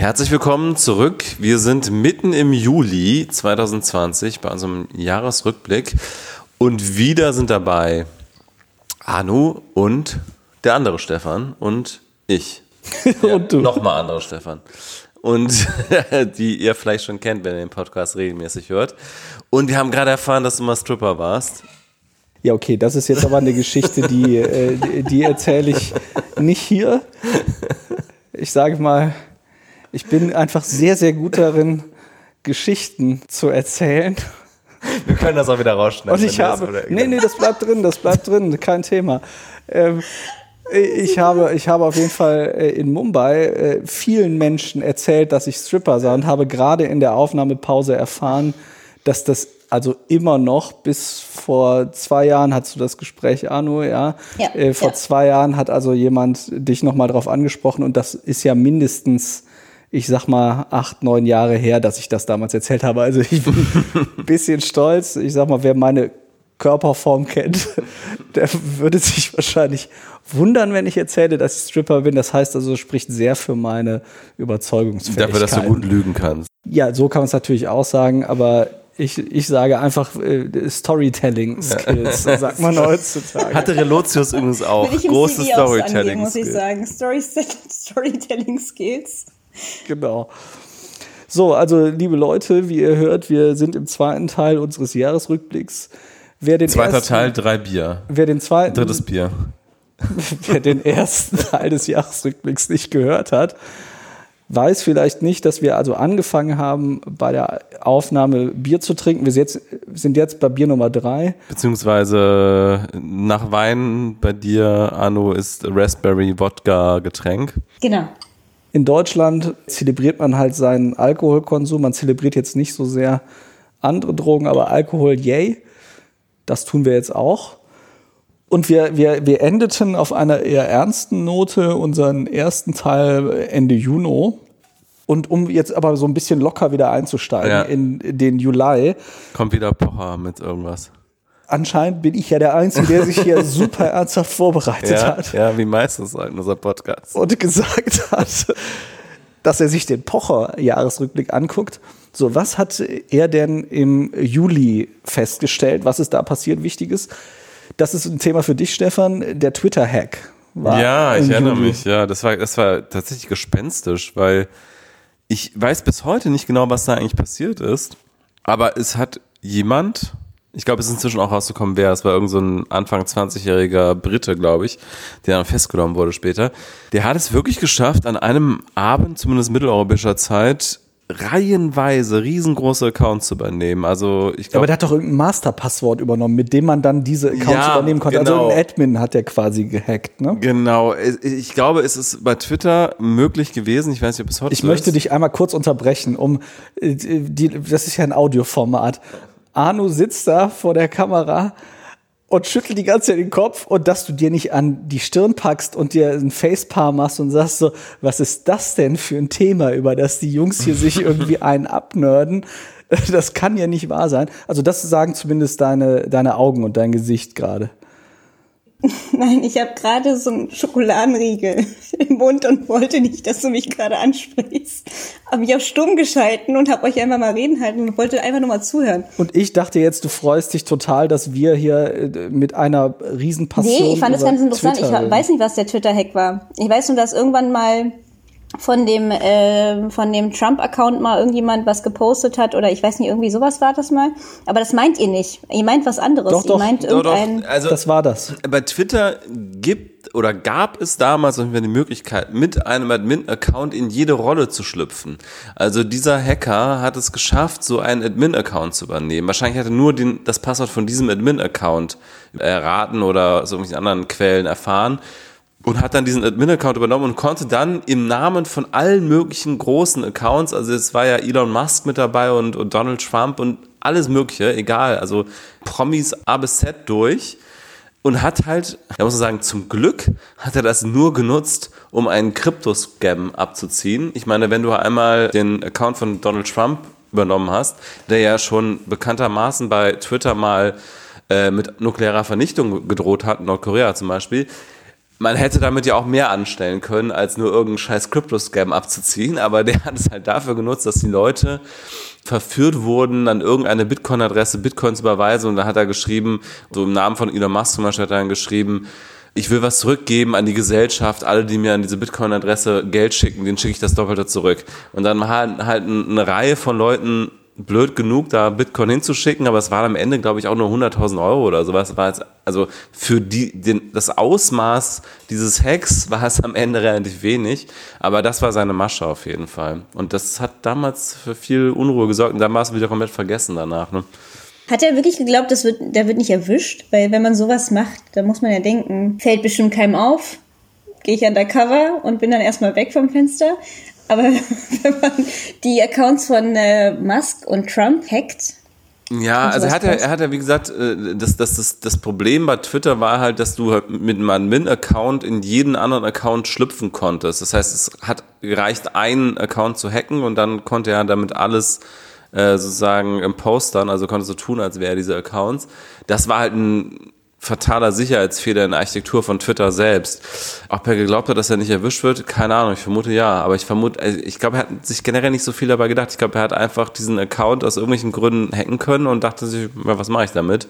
Herzlich willkommen zurück. Wir sind mitten im Juli 2020 bei unserem Jahresrückblick und wieder sind dabei Anu und der andere Stefan und ich. und du. Nochmal andere Stefan. Und die ihr vielleicht schon kennt, wenn ihr den Podcast regelmäßig hört. Und wir haben gerade erfahren, dass du mal Stripper warst. Ja, okay, das ist jetzt aber eine Geschichte, die, äh, die erzähle ich nicht hier. Ich sage mal, ich bin einfach sehr, sehr gut darin, Geschichten zu erzählen. Wir können das auch wieder rausschneiden. Und ich habe, nee, nee, das bleibt drin, das bleibt drin, kein Thema. Ähm, ich habe, ich habe auf jeden Fall äh, in Mumbai äh, vielen Menschen erzählt, dass ich Stripper sah und habe gerade in der Aufnahmepause erfahren, dass das also immer noch bis vor zwei Jahren hast du das Gespräch, Arno, ja. ja äh, vor ja. zwei Jahren hat also jemand dich nochmal drauf angesprochen und das ist ja mindestens, ich sag mal, acht, neun Jahre her, dass ich das damals erzählt habe. Also ich bin ein bisschen stolz. Ich sag mal, wer meine Körperform kennt, der würde sich wahrscheinlich wundern, wenn ich erzähle, dass ich Stripper bin. Das heißt also, spricht sehr für meine Überzeugungsfähigkeit. Dafür, dass du gut lügen kannst. Ja, so kann man es natürlich auch sagen, aber ich, ich sage einfach äh, Storytelling-Skills, so sagt man heutzutage. Hatte Relotius übrigens auch. Große Storytelling-Skills. muss ich sagen. Story Storytelling-Skills. Genau. So, also liebe Leute, wie ihr hört, wir sind im zweiten Teil unseres Jahresrückblicks. Wer den Zweiter ersten, Teil, drei Bier. Wer den zweiten. Drittes Bier. wer den ersten Teil des Jahresrückblicks nicht gehört hat, weiß vielleicht nicht, dass wir also angefangen haben, bei der Aufnahme Bier zu trinken. Wir jetzt, sind jetzt bei Bier Nummer drei. Beziehungsweise nach Wein bei dir, Arno, ist Raspberry Wodka Getränk. Genau. In Deutschland zelebriert man halt seinen Alkoholkonsum. Man zelebriert jetzt nicht so sehr andere Drogen, aber Alkohol, yay. Das tun wir jetzt auch. Und wir, wir, wir endeten auf einer eher ernsten Note unseren ersten Teil Ende Juni. Und um jetzt aber so ein bisschen locker wieder einzusteigen ja. in den Juli. Kommt wieder Pocher mit irgendwas. Anscheinend bin ich ja der Einzige, der sich hier super ernsthaft vorbereitet ja, hat. Ja, wie meistens in unserem Podcast. Und gesagt hat, dass er sich den Pocher-Jahresrückblick anguckt. So, was hat er denn im Juli festgestellt? Was ist da passiert Wichtiges? Das ist ein Thema für dich, Stefan. Der Twitter-Hack. Ja, ich erinnere Juli. mich. Ja, das war, das war tatsächlich gespenstisch, weil ich weiß bis heute nicht genau, was da eigentlich passiert ist. Aber es hat jemand, ich glaube, es ist inzwischen auch rausgekommen, wer. Es war irgend so ein Anfang 20-jähriger Brite, glaube ich, der dann festgenommen wurde später. Der hat es wirklich geschafft, an einem Abend, zumindest mitteleuropäischer Zeit, reihenweise riesengroße Accounts zu übernehmen. Also ich glaube. Aber der hat doch irgendein Masterpasswort übernommen, mit dem man dann diese Accounts ja, übernehmen konnte. Also genau. Also ein Admin hat der quasi gehackt, ne? Genau. Ich glaube, es ist bei Twitter möglich gewesen. Ich weiß nicht, ob es heute Ich möchte dich einmal kurz unterbrechen, um äh, die, das ist ja ein Audioformat. Arno sitzt da vor der Kamera und schüttelt die ganze Zeit den Kopf und dass du dir nicht an die Stirn packst und dir ein Facepalm machst und sagst so, was ist das denn für ein Thema, über das die Jungs hier sich irgendwie einen abnörden? Das kann ja nicht wahr sein. Also das sagen zumindest deine, deine Augen und dein Gesicht gerade. Nein, ich habe gerade so einen Schokoladenriegel im Mund und wollte nicht, dass du mich gerade ansprichst. Habe mich auf stumm geschalten und habe euch einfach mal reden halten und wollte einfach nur mal zuhören. Und ich dachte jetzt, du freust dich total, dass wir hier äh, mit einer Riesenpassion. Nee, ich fand das ganz interessant. Twitter ich weiß nicht, was der Twitter-Hack war. Ich weiß nur, dass irgendwann mal von dem äh, von dem Trump-Account mal irgendjemand was gepostet hat oder ich weiß nicht, irgendwie sowas war das mal. Aber das meint ihr nicht. Ihr meint was anderes. Doch, ihr meint doch, irgendein. Doch. Also, das war das. Bei Twitter gibt oder gab es damals auf die Möglichkeit, mit einem Admin-Account in jede Rolle zu schlüpfen. Also dieser Hacker hat es geschafft, so einen Admin-Account zu übernehmen. Wahrscheinlich hat er nur den, das Passwort von diesem Admin-Account erraten oder aus irgendwelchen anderen Quellen erfahren und hat dann diesen Admin-Account übernommen und konnte dann im Namen von allen möglichen großen Accounts, also es war ja Elon Musk mit dabei und, und Donald Trump und alles Mögliche, egal, also Promis A bis Z durch und hat halt, da muss man sagen, zum Glück hat er das nur genutzt, um einen Krypto-Scam abzuziehen. Ich meine, wenn du einmal den Account von Donald Trump übernommen hast, der ja schon bekanntermaßen bei Twitter mal äh, mit nuklearer Vernichtung gedroht hat, Nordkorea zum Beispiel, man hätte damit ja auch mehr anstellen können, als nur irgendeinen scheiß Crypto-Scam abzuziehen, aber der hat es halt dafür genutzt, dass die Leute verführt wurden, an irgendeine Bitcoin-Adresse Bitcoin zu überweisen und da hat er geschrieben, so im Namen von Elon Musk zum Beispiel hat er dann geschrieben, ich will was zurückgeben an die Gesellschaft, alle, die mir an diese Bitcoin-Adresse Geld schicken, denen schicke ich das Doppelte zurück. Und dann halt, halt eine Reihe von Leuten blöd genug, da Bitcoin hinzuschicken, aber es waren am Ende, glaube ich, auch nur 100.000 Euro oder sowas. War jetzt, also für die, den, das Ausmaß dieses Hacks war es am Ende relativ wenig, aber das war seine Masche auf jeden Fall. Und das hat damals für viel Unruhe gesorgt und dann war es wieder komplett vergessen danach. Ne? Hat er wirklich geglaubt, das wird, der wird nicht erwischt? Weil wenn man sowas macht, dann muss man ja denken, fällt bestimmt keinem auf, gehe ich undercover und bin dann erstmal weg vom Fenster. Aber wenn man die Accounts von äh, Musk und Trump hackt, ja, also er hat ja, er hat ja, wie gesagt, äh, das, das, das, das Problem bei Twitter war halt, dass du halt mit einem Admin-Account in jeden anderen Account schlüpfen konntest. Das heißt, es hat gereicht, einen Account zu hacken und dann konnte er damit alles äh, sozusagen im Postern, also konnte so tun, als wäre diese Accounts. Das war halt ein fataler Sicherheitsfehler in der Architektur von Twitter selbst. Ob er geglaubt hat, dass er nicht erwischt wird, keine Ahnung, ich vermute ja. Aber ich vermute, also ich glaube, er hat sich generell nicht so viel dabei gedacht. Ich glaube, er hat einfach diesen Account aus irgendwelchen Gründen hacken können und dachte sich, was mache ich damit?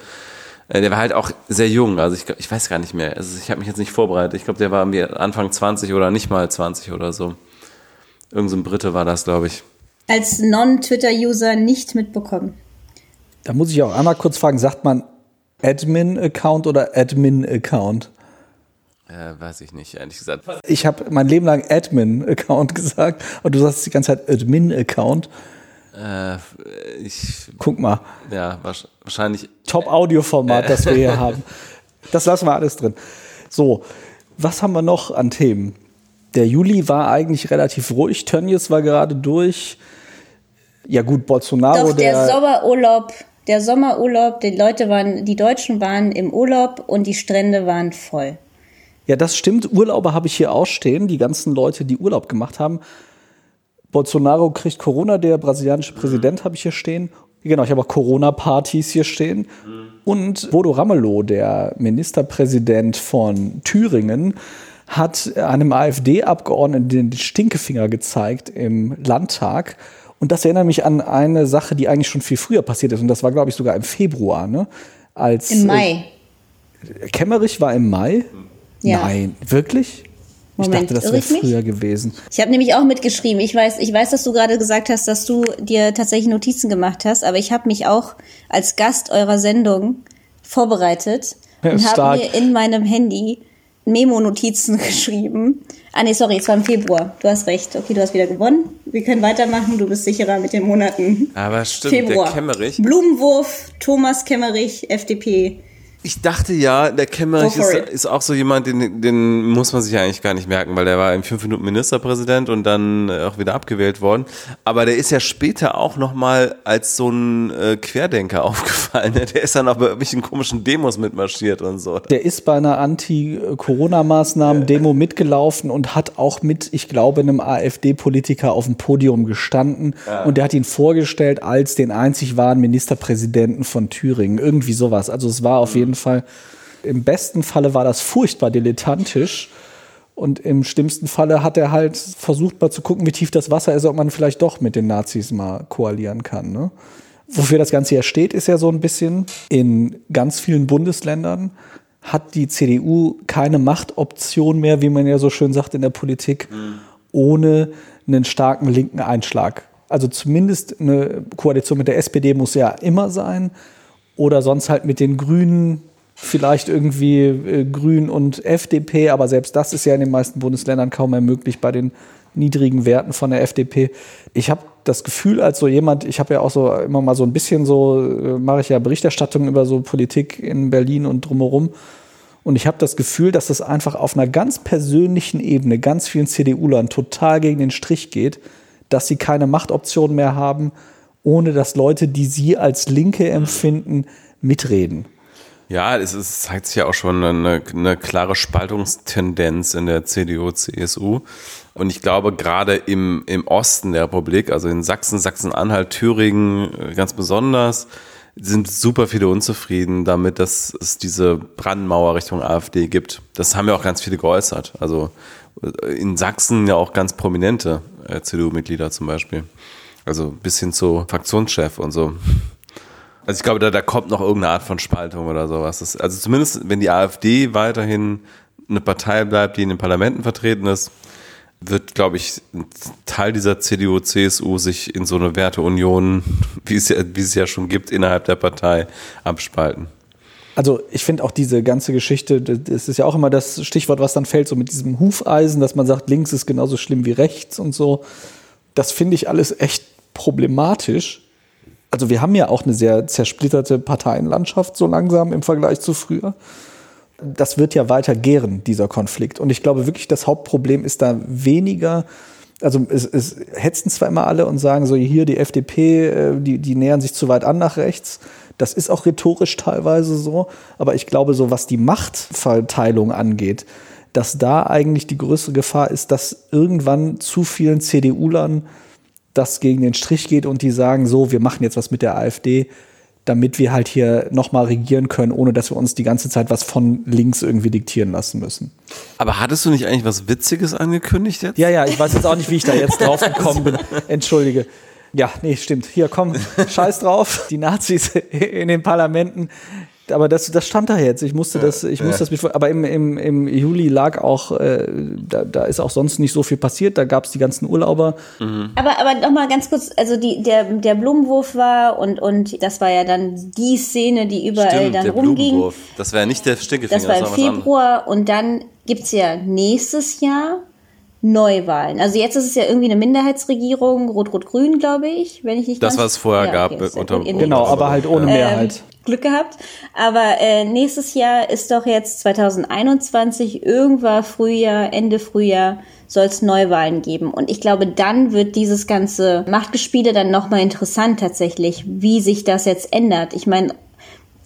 Äh, der war halt auch sehr jung, also ich, ich weiß gar nicht mehr. Also ich habe mich jetzt nicht vorbereitet. Ich glaube, der war Anfang 20 oder nicht mal 20 oder so. Irgend so ein Brite war das, glaube ich. Als Non-Twitter-User nicht mitbekommen. Da muss ich auch einmal kurz fragen, sagt man Admin-Account oder Admin-Account? Äh, weiß ich nicht, ehrlich gesagt. Ich habe mein Leben lang Admin-Account gesagt und du sagst die ganze Zeit Admin-Account. Äh, ich. Guck mal. Ja, wahrscheinlich. Top-Audio-Format, äh. das wir hier haben. Das lassen wir alles drin. So, was haben wir noch an Themen? Der Juli war eigentlich relativ ruhig. Tönnies war gerade durch. Ja gut, Bolsonaro. Doch, der, der Sommerurlaub der Sommerurlaub, die Leute waren, die Deutschen waren im Urlaub und die Strände waren voll. Ja, das stimmt. Urlauber habe ich hier auch stehen, die ganzen Leute, die Urlaub gemacht haben. Bolsonaro kriegt Corona, der brasilianische Präsident habe ich hier stehen. Genau, ich habe auch Corona-Partys hier stehen. Und Bodo Ramelow, der Ministerpräsident von Thüringen, hat einem AfD-Abgeordneten den Stinkefinger gezeigt im Landtag und das erinnert mich an eine Sache, die eigentlich schon viel früher passiert ist. Und das war, glaube ich, sogar im Februar, ne? Als, Im Mai. Äh, Kemmerich war im Mai? Ja. Nein, wirklich? Moment, ich dachte, das wäre früher gewesen. Ich habe nämlich auch mitgeschrieben. Ich weiß, ich weiß, dass du gerade gesagt hast, dass du dir tatsächlich Notizen gemacht hast, aber ich habe mich auch als Gast eurer Sendung vorbereitet ja, und habe mir in meinem Handy Memo-Notizen geschrieben. Ah nee, sorry, es war im Februar. Du hast recht. Okay, du hast wieder gewonnen. Wir können weitermachen. Du bist sicherer mit den Monaten. Aber stimmt, Februar. der Kemmerich. Blumenwurf, Thomas Kemmerich, FDP. Ich dachte ja, der Kemmerich ist, ist, auch so jemand, den, den muss man sich eigentlich gar nicht merken, weil der war in fünf Minuten Ministerpräsident und dann äh, auch wieder abgewählt worden. Aber der ist ja später auch nochmal als so ein äh, Querdenker aufgefallen. Der ist dann auch bei irgendwelchen komischen Demos mitmarschiert und so. Der ist bei einer Anti-Corona-Maßnahmen-Demo mitgelaufen und hat auch mit, ich glaube, einem AfD-Politiker auf dem Podium gestanden. Ja. Und der hat ihn vorgestellt als den einzig wahren Ministerpräsidenten von Thüringen. Irgendwie sowas. Also es war auf jeden jeden Fall. Im besten Falle war das furchtbar dilettantisch. Und im schlimmsten Falle hat er halt versucht, mal zu gucken, wie tief das Wasser ist, ob man vielleicht doch mit den Nazis mal koalieren kann. Ne? Wofür das Ganze ja steht, ist ja so ein bisschen, in ganz vielen Bundesländern hat die CDU keine Machtoption mehr, wie man ja so schön sagt in der Politik, mhm. ohne einen starken linken Einschlag. Also zumindest eine Koalition mit der SPD muss ja immer sein oder sonst halt mit den Grünen, vielleicht irgendwie äh, Grün und FDP, aber selbst das ist ja in den meisten Bundesländern kaum mehr möglich bei den niedrigen Werten von der FDP. Ich habe das Gefühl, als so jemand, ich habe ja auch so immer mal so ein bisschen so, äh, mache ich ja Berichterstattung über so Politik in Berlin und drumherum. Und ich habe das Gefühl, dass das einfach auf einer ganz persönlichen Ebene ganz vielen CDU-Lern total gegen den Strich geht, dass sie keine Machtoption mehr haben ohne dass Leute, die sie als Linke empfinden, mitreden. Ja, es, es zeigt sich ja auch schon eine, eine klare Spaltungstendenz in der CDU, CSU. Und ich glaube, gerade im, im Osten der Republik, also in Sachsen, Sachsen-Anhalt, Thüringen äh, ganz besonders, sind super viele unzufrieden damit, dass es diese Brandmauer Richtung AfD gibt. Das haben ja auch ganz viele geäußert. Also in Sachsen ja auch ganz prominente äh, CDU-Mitglieder zum Beispiel. Also bis hin zu Fraktionschef und so. Also ich glaube, da, da kommt noch irgendeine Art von Spaltung oder sowas. Das, also zumindest, wenn die AfD weiterhin eine Partei bleibt, die in den Parlamenten vertreten ist, wird, glaube ich, ein Teil dieser CDU, CSU sich in so eine Werteunion, wie es ja, wie es ja schon gibt, innerhalb der Partei abspalten. Also ich finde auch diese ganze Geschichte, das ist ja auch immer das Stichwort, was dann fällt, so mit diesem Hufeisen, dass man sagt, links ist genauso schlimm wie rechts und so. Das finde ich alles echt problematisch. Also wir haben ja auch eine sehr zersplitterte Parteienlandschaft so langsam im Vergleich zu früher das wird ja weiter gären, dieser Konflikt. Und ich glaube wirklich, das Hauptproblem ist da weniger, also es, es hetzen zwar immer alle und sagen so, hier die FDP, äh, die, die nähern sich zu weit an nach rechts. Das ist auch rhetorisch teilweise so. Aber ich glaube, so was die Machtverteilung angeht, dass da eigentlich die größere Gefahr ist, dass irgendwann zu vielen CDU-Lern das gegen den Strich geht und die sagen, so, wir machen jetzt was mit der AfD damit wir halt hier nochmal regieren können, ohne dass wir uns die ganze Zeit was von links irgendwie diktieren lassen müssen. Aber hattest du nicht eigentlich was Witziges angekündigt jetzt? Ja, ja, ich weiß jetzt auch nicht, wie ich da jetzt drauf gekommen bin. Entschuldige. Ja, nee, stimmt. Hier, komm, scheiß drauf. Die Nazis in den Parlamenten aber das, das stand da jetzt. Ich musste das, ich musste das Aber im, im, im Juli lag auch, äh, da, da ist auch sonst nicht so viel passiert. Da gab es die ganzen Urlauber. Mhm. Aber, aber nochmal ganz kurz, also die, der, der Blumenwurf war und, und das war ja dann die Szene, die überall Stimmt, dann der rumging. Blumenwurf. Das war ja nicht der Stinkefinger. Das war im das war Februar und dann gibt's ja nächstes Jahr Neuwahlen. Also jetzt ist es ja irgendwie eine Minderheitsregierung, Rot-Rot-Grün, glaube ich, wenn ich nicht Das, was es vorher ja, okay, gab. Unter, genau, aber halt ohne Mehrheit. Ähm, Glück gehabt. Aber äh, nächstes Jahr ist doch jetzt 2021, irgendwann Frühjahr, Ende Frühjahr, soll es Neuwahlen geben. Und ich glaube, dann wird dieses ganze Machtgespiele dann nochmal interessant tatsächlich, wie sich das jetzt ändert. Ich meine,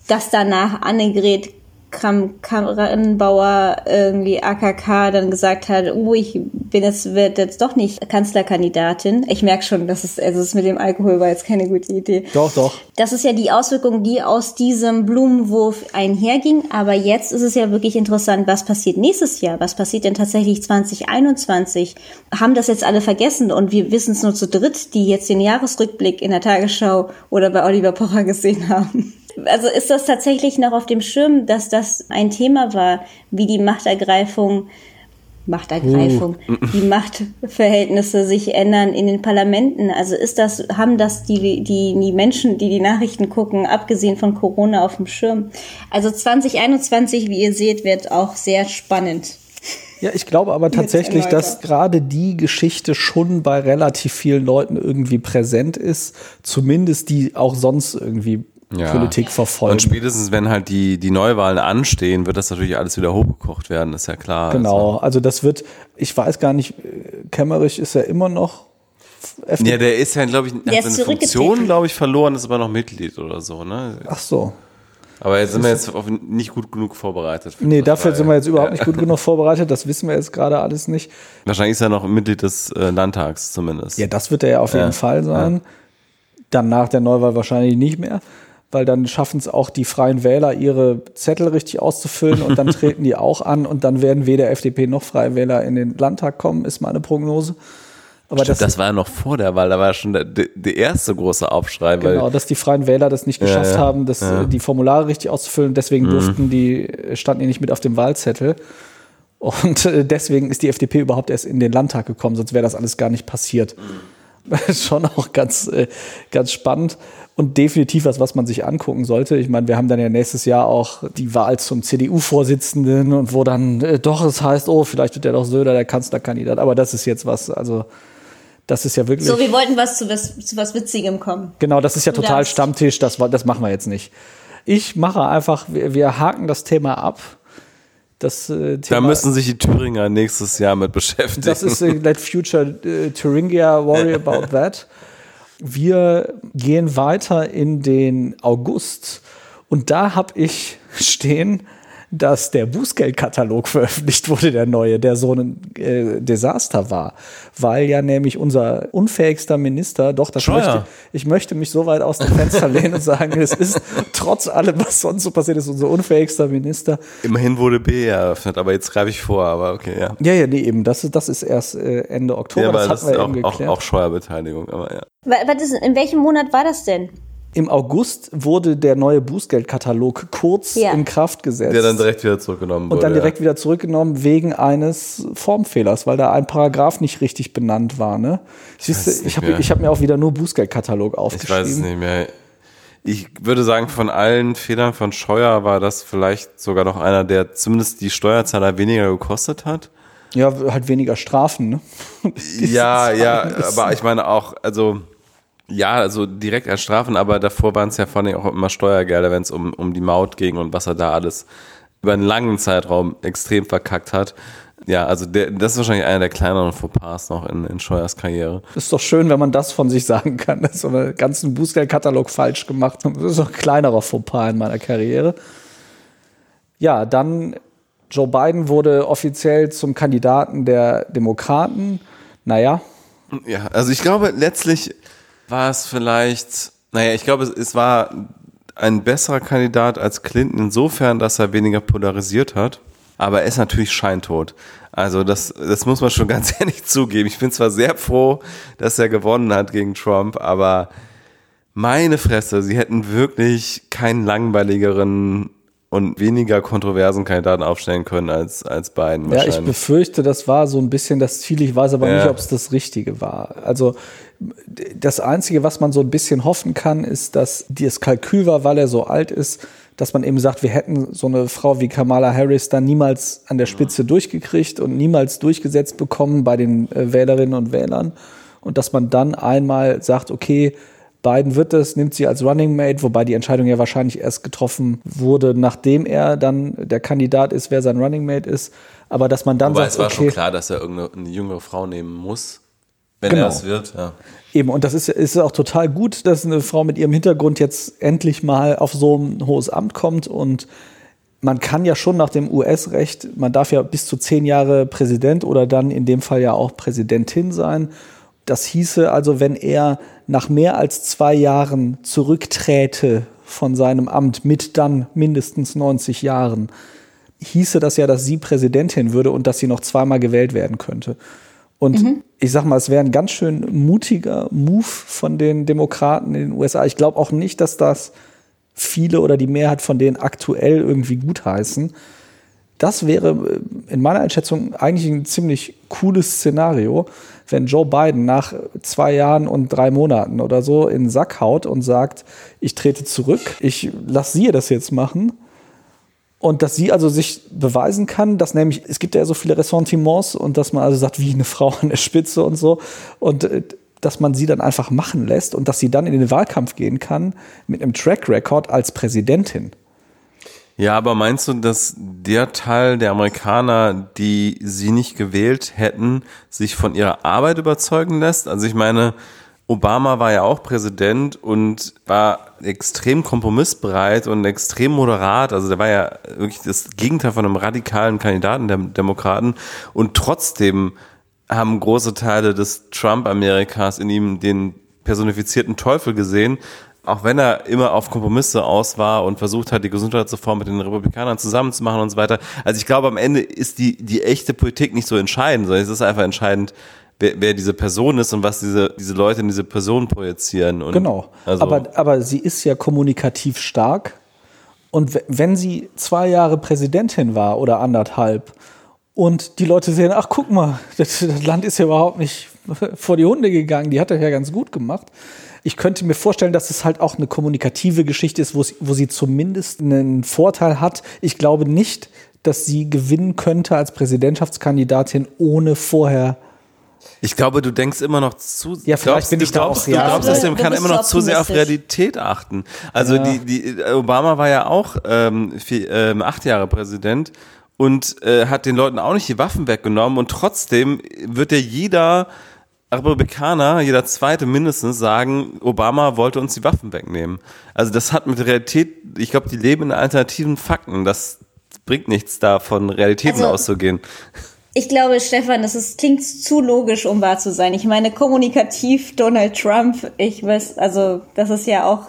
dass danach Annegret Kramp-Karrenbauer irgendwie AKK dann gesagt hat, oh, ich bin jetzt, werde jetzt doch nicht Kanzlerkandidatin. Ich merke schon, dass es, also es mit dem Alkohol war jetzt keine gute Idee. Doch, doch. Das ist ja die Auswirkung, die aus diesem Blumenwurf einherging. Aber jetzt ist es ja wirklich interessant, was passiert nächstes Jahr? Was passiert denn tatsächlich 2021? Haben das jetzt alle vergessen und wir wissen es nur zu dritt, die jetzt den Jahresrückblick in der Tagesschau oder bei Oliver Pocher gesehen haben? Also ist das tatsächlich noch auf dem Schirm, dass das ein Thema war, wie die Machtergreifung Machtergreifung, uh. die Machtverhältnisse sich ändern in den Parlamenten. Also ist das, haben das die, die, die Menschen, die die Nachrichten gucken, abgesehen von Corona auf dem Schirm? Also 2021, wie ihr seht, wird auch sehr spannend. Ja, ich glaube aber tatsächlich, dass gerade die Geschichte schon bei relativ vielen Leuten irgendwie präsent ist, zumindest die auch sonst irgendwie ja. Politik verfolgen. Und spätestens, wenn halt die, die Neuwahlen anstehen, wird das natürlich alles wieder hochgekocht werden, ist ja klar. Genau, also, also das wird, ich weiß gar nicht, Kemmerich ist ja immer noch FDP. Ja, der ist ja, glaube ich, hat seine Funktion, glaube ich, verloren, ist aber noch Mitglied oder so, ne? Ach so. Aber jetzt sind wir jetzt nicht gut genug vorbereitet. Nee, dafür Fall. sind wir jetzt überhaupt nicht gut genug vorbereitet. Das wissen wir jetzt gerade alles nicht. Wahrscheinlich ist er noch Mitglied des äh, Landtags zumindest. Ja, das wird er ja auf jeden ja. Fall sein. Ja. Dann nach der Neuwahl wahrscheinlich nicht mehr weil dann schaffen es auch die Freien Wähler, ihre Zettel richtig auszufüllen und dann treten die auch an und dann werden weder FDP noch Freie Wähler in den Landtag kommen, ist meine Prognose. Aber Stimmt, das, das war ja noch vor der Wahl, da war schon der, der erste große Aufschrei. Genau, dass die Freien Wähler das nicht geschafft ja, haben, das, ja. die Formulare richtig auszufüllen, deswegen mhm. durften die, standen die nicht mit auf dem Wahlzettel. Und äh, deswegen ist die FDP überhaupt erst in den Landtag gekommen, sonst wäre das alles gar nicht passiert. Mhm. Schon auch ganz, äh, ganz spannend und definitiv was, was man sich angucken sollte. Ich meine, wir haben dann ja nächstes Jahr auch die Wahl zum CDU-Vorsitzenden und wo dann äh, doch es heißt, oh, vielleicht wird ja doch Söder der Kanzlerkandidat. Aber das ist jetzt was, also das ist ja wirklich. So, wir wollten was zu was, zu was Witzigem kommen. Genau, das ist ja total. Stammtisch, das, das machen wir jetzt nicht. Ich mache einfach, wir, wir haken das Thema ab. Das, äh, da müssen sich die Thüringer nächstes Jahr mit beschäftigen. Das ist äh, Let Future äh, Thuringia worry about that. Wir gehen weiter in den August und da habe ich stehen dass der Bußgeldkatalog veröffentlicht wurde, der neue, der so ein äh, Desaster war. Weil ja nämlich unser unfähigster Minister, doch, das möchte, ich möchte mich so weit aus dem Fenster lehnen und sagen, es ist trotz allem, was sonst so passiert ist, unser unfähigster Minister. Immerhin wurde B eröffnet, aber jetzt greife ich vor, aber okay, ja. Ja, ja, nee, eben, das ist, das ist erst äh, Ende Oktober, Ja, aber das das hatten wir ist eben auch, auch, geklärt. auch Steuerbeteiligung, aber ja. Wa- Was ist, in welchem Monat war das denn? Im August wurde der neue Bußgeldkatalog kurz Ja. in Kraft gesetzt. Der dann direkt wieder zurückgenommen wurde. und dann ja. direkt wieder zurückgenommen wegen eines Formfehlers, weil da ein Paragraph nicht richtig benannt war. Ne? Siehst du, ich habe ich hab mir auch wieder nur Bußgeldkatalog Ich aufgeschrieben. weiß es nicht mehr. Ich würde sagen, von allen Fehlern von Scheuer war das vielleicht sogar noch einer, der zumindest die Steuerzahler weniger gekostet hat. Ja, halt weniger Strafen. Ne? Ja, ja, aber ich meine auch, also ja, also direkt als Strafen, aber davor waren es ja vor allem auch immer Steuergelder, wenn es um, um die Maut ging und was er da alles über einen langen Zeitraum extrem verkackt hat. Ja, also der, das ist wahrscheinlich einer der kleineren Fauxpas noch in, in Scheuers Karriere. Ist doch schön, wenn man das von sich sagen kann. Das ist so einen ganzen Bußgeldkatalog falsch gemacht. Das ist doch ein kleinerer Fauxpas in meiner Karriere. Ja, dann Joe Biden wurde offiziell zum Kandidaten der Demokraten. Naja, Ja, also ich glaube, letztlich war es vielleicht, naja, ich glaube, es, es war ein besserer Kandidat als Clinton insofern, dass er weniger polarisiert hat. Aber er ist natürlich scheintot. Also das, das muss man schon ganz ehrlich zugeben. Ich bin zwar sehr froh, dass er gewonnen hat gegen Trump, aber meine Fresse, sie hätten wirklich keinen langweiligeren und weniger kontroversen Kandidaten aufstellen können als, als Biden Ja, ich befürchte, das war so ein bisschen das Ziel. Ich weiß aber Ja. nicht, ob es das Richtige war. Also das Einzige, was man so ein bisschen hoffen kann, ist, dass das Kalkül war, weil er so alt ist, dass man eben sagt, wir hätten so eine Frau wie Kamala Harris dann niemals an der Spitze durchgekriegt und niemals durchgesetzt bekommen bei den äh, Wählerinnen und Wählern. Und dass man dann einmal sagt, okay, Biden wird es, nimmt sie als Running Mate, wobei die Entscheidung ja wahrscheinlich erst getroffen wurde, nachdem er dann der Kandidat ist, wer sein Running Mate ist. Aber dass man dann Aber sagt, es war okay, schon klar, dass er irgendeine eine jüngere Frau nehmen muss, wenn Genau. er es wird. Ja. Eben, und das ist, ist auch total gut, dass eine Frau mit ihrem Hintergrund jetzt endlich mal auf so ein hohes Amt kommt. Und man kann ja schon nach dem US-Recht, man darf ja bis zu zehn Jahre Präsident oder dann in dem Fall ja auch Präsidentin sein. Das hieße also, wenn er nach mehr als zwei Jahren zurückträte von seinem Amt mit dann mindestens 90 Jahren, hieße das ja, dass sie Präsidentin würde und dass sie noch zweimal gewählt werden könnte. Und ich sag mal, es wäre ein ganz schön mutiger Move von den Demokraten in den USA. Ich glaube auch nicht, dass das viele oder die Mehrheit von denen aktuell irgendwie gutheißen. Das wäre äh, in meiner Einschätzung eigentlich ein ziemlich cooles Szenario, wenn Joe Biden nach zwei Jahren und drei Monaten oder so in den Sack haut und sagt, ich trete zurück, ich lasse sie das jetzt machen. Und dass sie also sich beweisen kann, dass nämlich, es gibt ja so viele Ressentiments und dass man also sagt, wie eine Frau an der Spitze und so. Und äh, dass man sie dann einfach machen lässt und dass sie dann in den Wahlkampf gehen kann mit einem Track Record als Präsidentin. Ja, aber meinst du, dass der Teil der Amerikaner, die sie nicht gewählt hätten, sich von ihrer Arbeit überzeugen lässt? Also ich meine, Obama war ja auch Präsident und war extrem kompromissbereit und extrem moderat. Also der war ja wirklich das Gegenteil von einem radikalen Kandidaten der Demokraten. Und trotzdem haben große Teile des Trump-Amerikas in ihm den personifizierten Teufel gesehen. Auch wenn er immer auf Kompromisse aus war und versucht hat, die Gesundheitsreform mit den Republikanern zusammenzumachen und so weiter. Also ich glaube, am Ende ist die, die echte Politik nicht so entscheidend, sondern es ist einfach entscheidend, wer, wer diese Person ist und was diese, diese Leute in diese Person projizieren. Und Genau. Also, aber, aber sie ist ja kommunikativ stark. Und wenn sie zwei Jahre Präsidentin war oder anderthalb und die Leute sehen, ach guck mal, das, das Land ist ja überhaupt nicht vor die Hunde gegangen, die hat das ja ganz gut gemacht. Ich könnte mir vorstellen, dass es halt auch eine kommunikative Geschichte ist, wo sie, wo sie zumindest einen Vorteil hat. Ich glaube nicht, dass sie gewinnen könnte als Präsidentschaftskandidatin, ohne vorher ich glaube, du denkst immer noch zu. Ja, vielleicht bin du ich da glaubst, auch- Du ja. glaubst, Du- dass man du kann immer noch zu sehr auf. Realität achten. Also Ja. die, die Obama war ja auch ähm, vier, ähm, acht Jahre Präsident und äh, hat den Leuten auch nicht die Waffen weggenommen und trotzdem wird ja jeder Republikaner, jeder zweite mindestens sagen, Obama wollte uns die Waffen wegnehmen. Also das hat mit Realität, ich glaube, die leben in alternativen Fakten. Das bringt nichts da, von Realitäten also, auszugehen. Ich glaube, Stefan, das ist, klingt zu logisch, um wahr zu sein. Ich meine, kommunikativ Donald Trump, ich weiß, also das ist ja auch,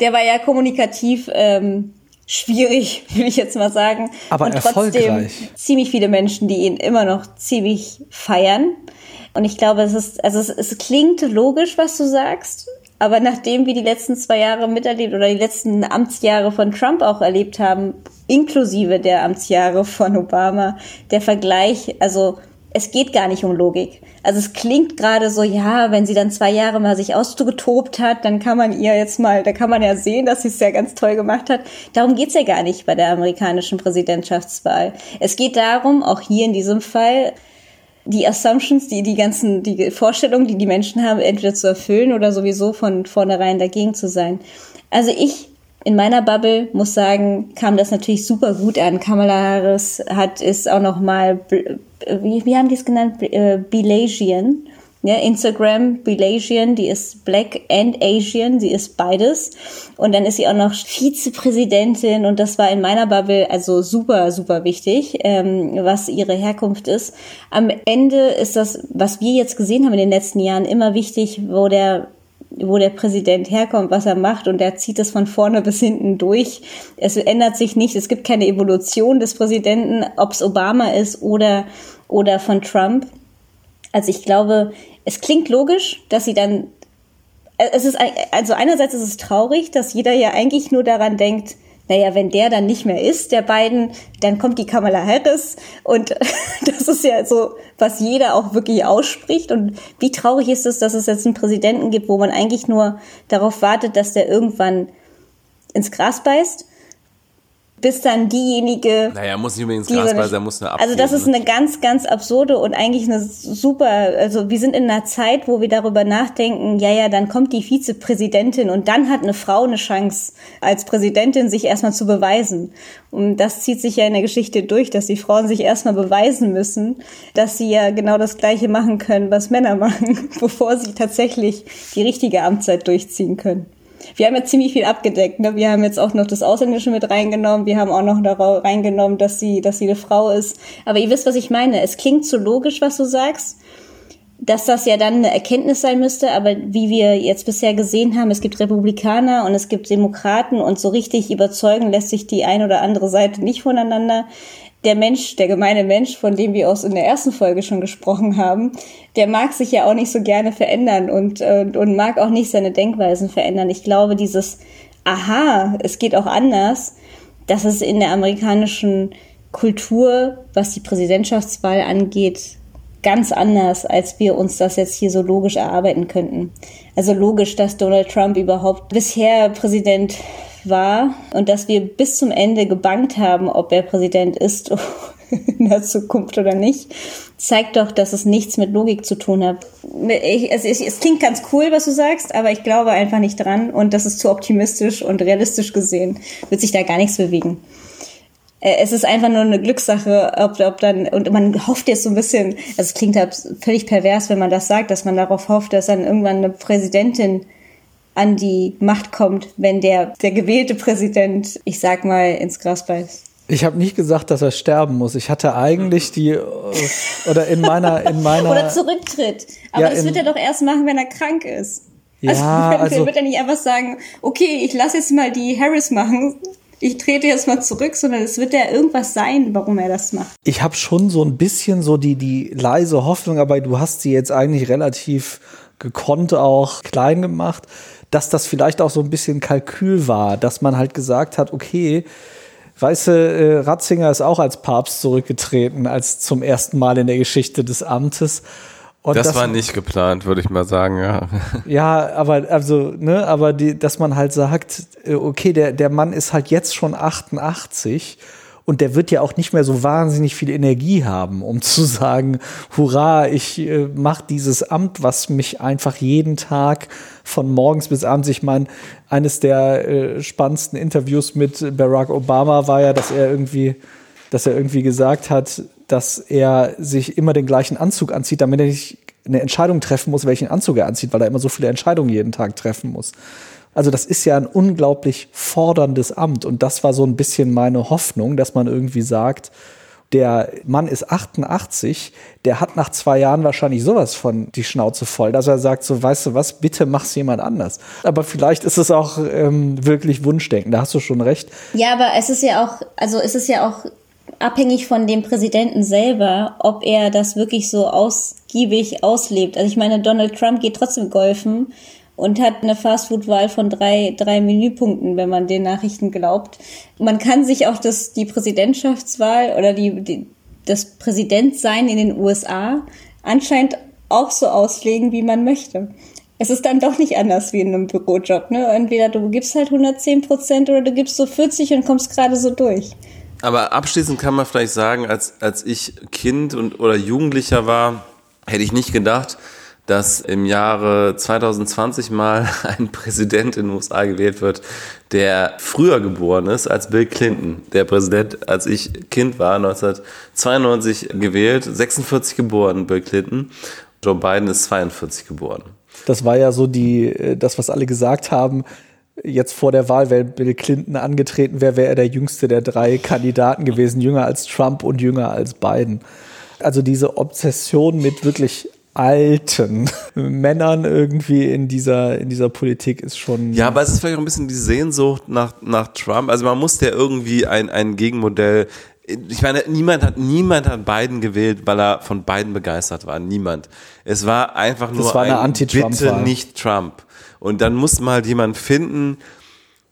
der war ja kommunikativ ähm, schwierig, würde ich jetzt mal sagen. Aber Und trotzdem ziemlich viele Menschen, die ihn immer noch ziemlich feiern. Und ich glaube, es ist, also es, es klingt logisch, was du sagst. Aber nachdem wir die letzten zwei Jahre miterlebt oder die letzten Amtsjahre von Trump auch erlebt haben, inklusive der Amtsjahre von Obama, der Vergleich, also es geht gar nicht um Logik. Also es klingt gerade so, ja, wenn sie dann zwei Jahre mal sich ausgetobt hat, dann kann man ihr jetzt mal, da kann man ja sehen, dass sie es ja ganz toll gemacht hat. Darum geht's ja gar nicht bei der amerikanischen Präsidentschaftswahl. Es geht darum, auch hier in diesem Fall, die Assumptions, die, die ganzen, die Vorstellungen, die die Menschen haben, entweder zu erfüllen oder sowieso von vornherein dagegen zu sein. Also ich in meiner Bubble muss sagen, kam das natürlich super gut an. Kamala Harris hat ist auch noch mal wie, wie haben die es genannt? Äh, Belasian. Ja, Instagram Belasian, die ist Black and Asian, sie ist beides. Und dann ist sie auch noch Vizepräsidentin und das war in meiner Bubble also super, super wichtig, ähm, was ihre Herkunft ist. Am Ende ist das, was wir jetzt gesehen haben in den letzten Jahren, immer wichtig, wo der wo der Präsident herkommt, was er macht und er zieht es von vorne bis hinten durch. Es ändert sich nicht, es gibt keine Evolution des Präsidenten, ob es Obama ist oder, oder von Trump. Also ich glaube, es klingt logisch, dass sie dann, es ist, also einerseits ist es traurig, dass jeder ja eigentlich nur daran denkt, naja, wenn der dann nicht mehr ist, der beiden, dann kommt die Kamala Harris. Und das ist ja so, was jeder auch wirklich ausspricht. Und wie traurig ist es, dass es jetzt einen Präsidenten gibt, wo man eigentlich nur darauf wartet, dass der irgendwann ins Gras beißt bis dann diejenige. Naja, muss nicht unbedingt ins Gras er muss eine abgeben, Also das ist ne? eine ganz, ganz absurde und eigentlich eine super, also wir sind in einer Zeit, wo wir darüber nachdenken, ja, ja, dann kommt die Vizepräsidentin und dann hat eine Frau eine Chance, als Präsidentin sich erstmal zu beweisen. Und das zieht sich ja in der Geschichte durch, dass die Frauen sich erstmal beweisen müssen, dass sie ja genau das Gleiche machen können, was Männer machen, bevor sie tatsächlich die richtige Amtszeit durchziehen können wir haben ja ziemlich viel abgedeckt. Ne? Wir haben jetzt auch noch das Ausländische mit reingenommen. Wir haben auch noch da reingenommen, dass sie, dass sie eine Frau ist. Aber ihr wisst, was ich meine. Es klingt so logisch, was du sagst, dass das ja dann eine Erkenntnis sein müsste. Aber wie wir jetzt bisher gesehen haben, es gibt Republikaner und es gibt Demokraten und so richtig überzeugen lässt sich die eine oder andere Seite nicht voneinander der Mensch, der gemeine Mensch, von dem wir aus in der ersten Folge schon gesprochen haben, der mag sich ja auch nicht so gerne verändern und, und, und mag auch nicht seine Denkweisen verändern. Ich glaube, dieses Aha, es geht auch anders, das ist in der amerikanischen Kultur, was die Präsidentschaftswahl angeht, ganz anders, als wir uns das jetzt hier so logisch erarbeiten könnten. Also logisch, dass Donald Trump überhaupt bisher Präsident war und dass wir bis zum Ende gebankt haben, ob er Präsident ist in der Zukunft oder nicht, zeigt doch, dass es nichts mit Logik zu tun hat. Ich, es, es, klingt ganz cool, was du sagst, aber ich glaube einfach nicht dran und das ist zu optimistisch und realistisch gesehen wird sich da gar nichts bewegen. Äh, es ist einfach nur eine Glückssache, ob, ob dann, und man hofft jetzt so ein bisschen, also es klingt halt völlig pervers, wenn man das sagt, dass man darauf hofft, dass dann irgendwann eine Präsidentin an die Macht kommt, wenn der, der gewählte Präsident, ich sag mal, ins Gras beißt. Ich habe nicht gesagt, dass er sterben muss. Ich hatte eigentlich die äh, oder in meiner in meiner oder zurücktritt. Aber ja, das wird er doch erst machen, wenn er krank ist. Ja, also, also wird er nicht einfach sagen, okay, ich lasse jetzt mal die Harris machen. Ich trete jetzt mal zurück, sondern es wird ja irgendwas sein, warum er das macht. Ich habe schon so ein bisschen so die die leise Hoffnung, aber du hast sie jetzt eigentlich relativ gekonnt auch klein gemacht dass das vielleicht auch so ein bisschen Kalkül war, dass man halt gesagt hat, okay, Weißt du, äh, Ratzinger ist auch als Papst zurückgetreten, als zum ersten Mal in der Geschichte des Amtes. Und das, das war nicht geplant, würde ich mal sagen, ja. Ja, aber also, ne, aber die, dass man halt sagt, äh, okay, der, der Mann ist halt jetzt schon 88 und der wird ja auch nicht mehr so wahnsinnig viel Energie haben, um zu sagen, hurra, ich äh, mache dieses Amt, was mich einfach jeden Tag von morgens bis abends, ich meine, eines der äh, spannendsten Interviews mit Barack Obama war ja, dass er irgendwie, dass er irgendwie gesagt hat, dass er sich immer den gleichen Anzug anzieht, damit er nicht eine Entscheidung treffen muss, welchen Anzug er anzieht, weil er immer so viele Entscheidungen jeden Tag treffen muss. Also das ist ja ein unglaublich forderndes Amt und das war so ein bisschen meine Hoffnung, dass man irgendwie sagt, der Mann ist 88, der hat nach zwei Jahren wahrscheinlich sowas von die Schnauze voll, dass er sagt, so weißt du was, bitte mach's jemand anders. Aber vielleicht ist es auch ähm, wirklich Wunschdenken, da hast du schon recht. Ja, aber es ist ja auch, also es ist ja auch abhängig von dem Präsidenten selber, ob er das wirklich so ausgiebig auslebt. Also ich meine, Donald Trump geht trotzdem golfen und hat eine Fastfood-Wahl von drei, drei Menüpunkten, wenn man den Nachrichten glaubt. Man kann sich auch das, die Präsidentschaftswahl oder die, die, das Präsidentsein in den USA anscheinend auch so auslegen, wie man möchte. Es ist dann doch nicht anders wie in einem Bürojob. Ne? Entweder du gibst halt 110 Prozent oder du gibst so 40 und kommst gerade so durch. Aber abschließend kann man vielleicht sagen, als, als ich Kind und, oder Jugendlicher war, hätte ich nicht gedacht, dass im Jahre 2020 mal ein Präsident in den USA gewählt wird, der früher geboren ist als Bill Clinton. Der Präsident, als ich Kind war, 1992 gewählt, 46 geboren, Bill Clinton. Joe Biden ist 42 geboren. Das war ja so die, äh, das, was alle gesagt haben. Jetzt vor der Wahl, wenn Bill Clinton angetreten wäre, wäre er der jüngste der drei Kandidaten gewesen, jünger als Trump und jünger als Biden. Also diese Obsession mit wirklich alten Männern irgendwie in dieser, in dieser Politik ist schon. Ja, aber es ist vielleicht auch ein bisschen die Sehnsucht nach, nach Trump. Also man muss ja irgendwie ein, ein Gegenmodell ich meine, niemand hat, niemand hat Biden gewählt, weil er von Biden begeistert war. Niemand. Es war einfach nur war ein Bitte nicht Trump. Und dann muss man halt jemand finden,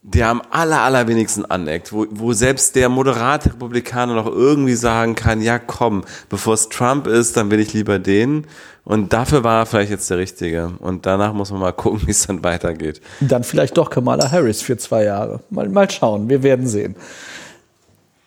der am aller, allerwenigsten aneckt, wo, wo selbst der moderate Republikaner noch irgendwie sagen kann, ja komm, bevor es Trump ist, dann will ich lieber den. Und dafür war er vielleicht jetzt der Richtige. Und danach muss man mal gucken, wie es dann weitergeht. Dann vielleicht doch Kamala Harris für zwei Jahre. Mal, mal schauen, wir werden sehen.